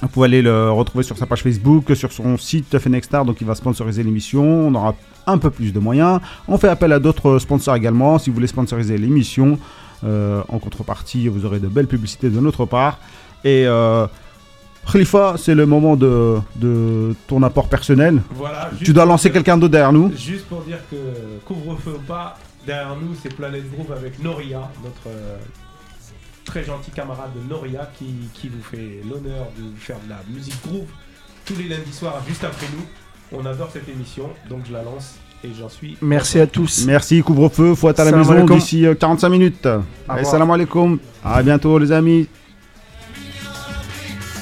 Vous pouvez aller le retrouver sur sa page Facebook, sur son site Fenexstar, donc il va sponsoriser l'émission. On aura un peu plus de moyens. On fait appel à d'autres sponsors également. Si vous voulez sponsoriser l'émission, euh, en contrepartie, vous aurez de belles publicités de notre part. Et euh, Khalifa, c'est le moment de, de ton apport personnel. Voilà, Tu dois lancer quelqu'un d'autre derrière nous. Juste pour dire que couvre-feu ou pas, derrière nous c'est Planet Groove avec Noria, notre euh, très gentil camarade de Noria qui, qui vous fait l'honneur de vous faire de la musique groove tous les lundis soirs juste après nous. On adore cette émission, donc je la lance et j'en suis. Merci à tous. Merci, couvre-feu, faut être à la Salam maison d'ici euh, 45 minutes. Allez, revoir. salam alaikum. À bientôt les amis.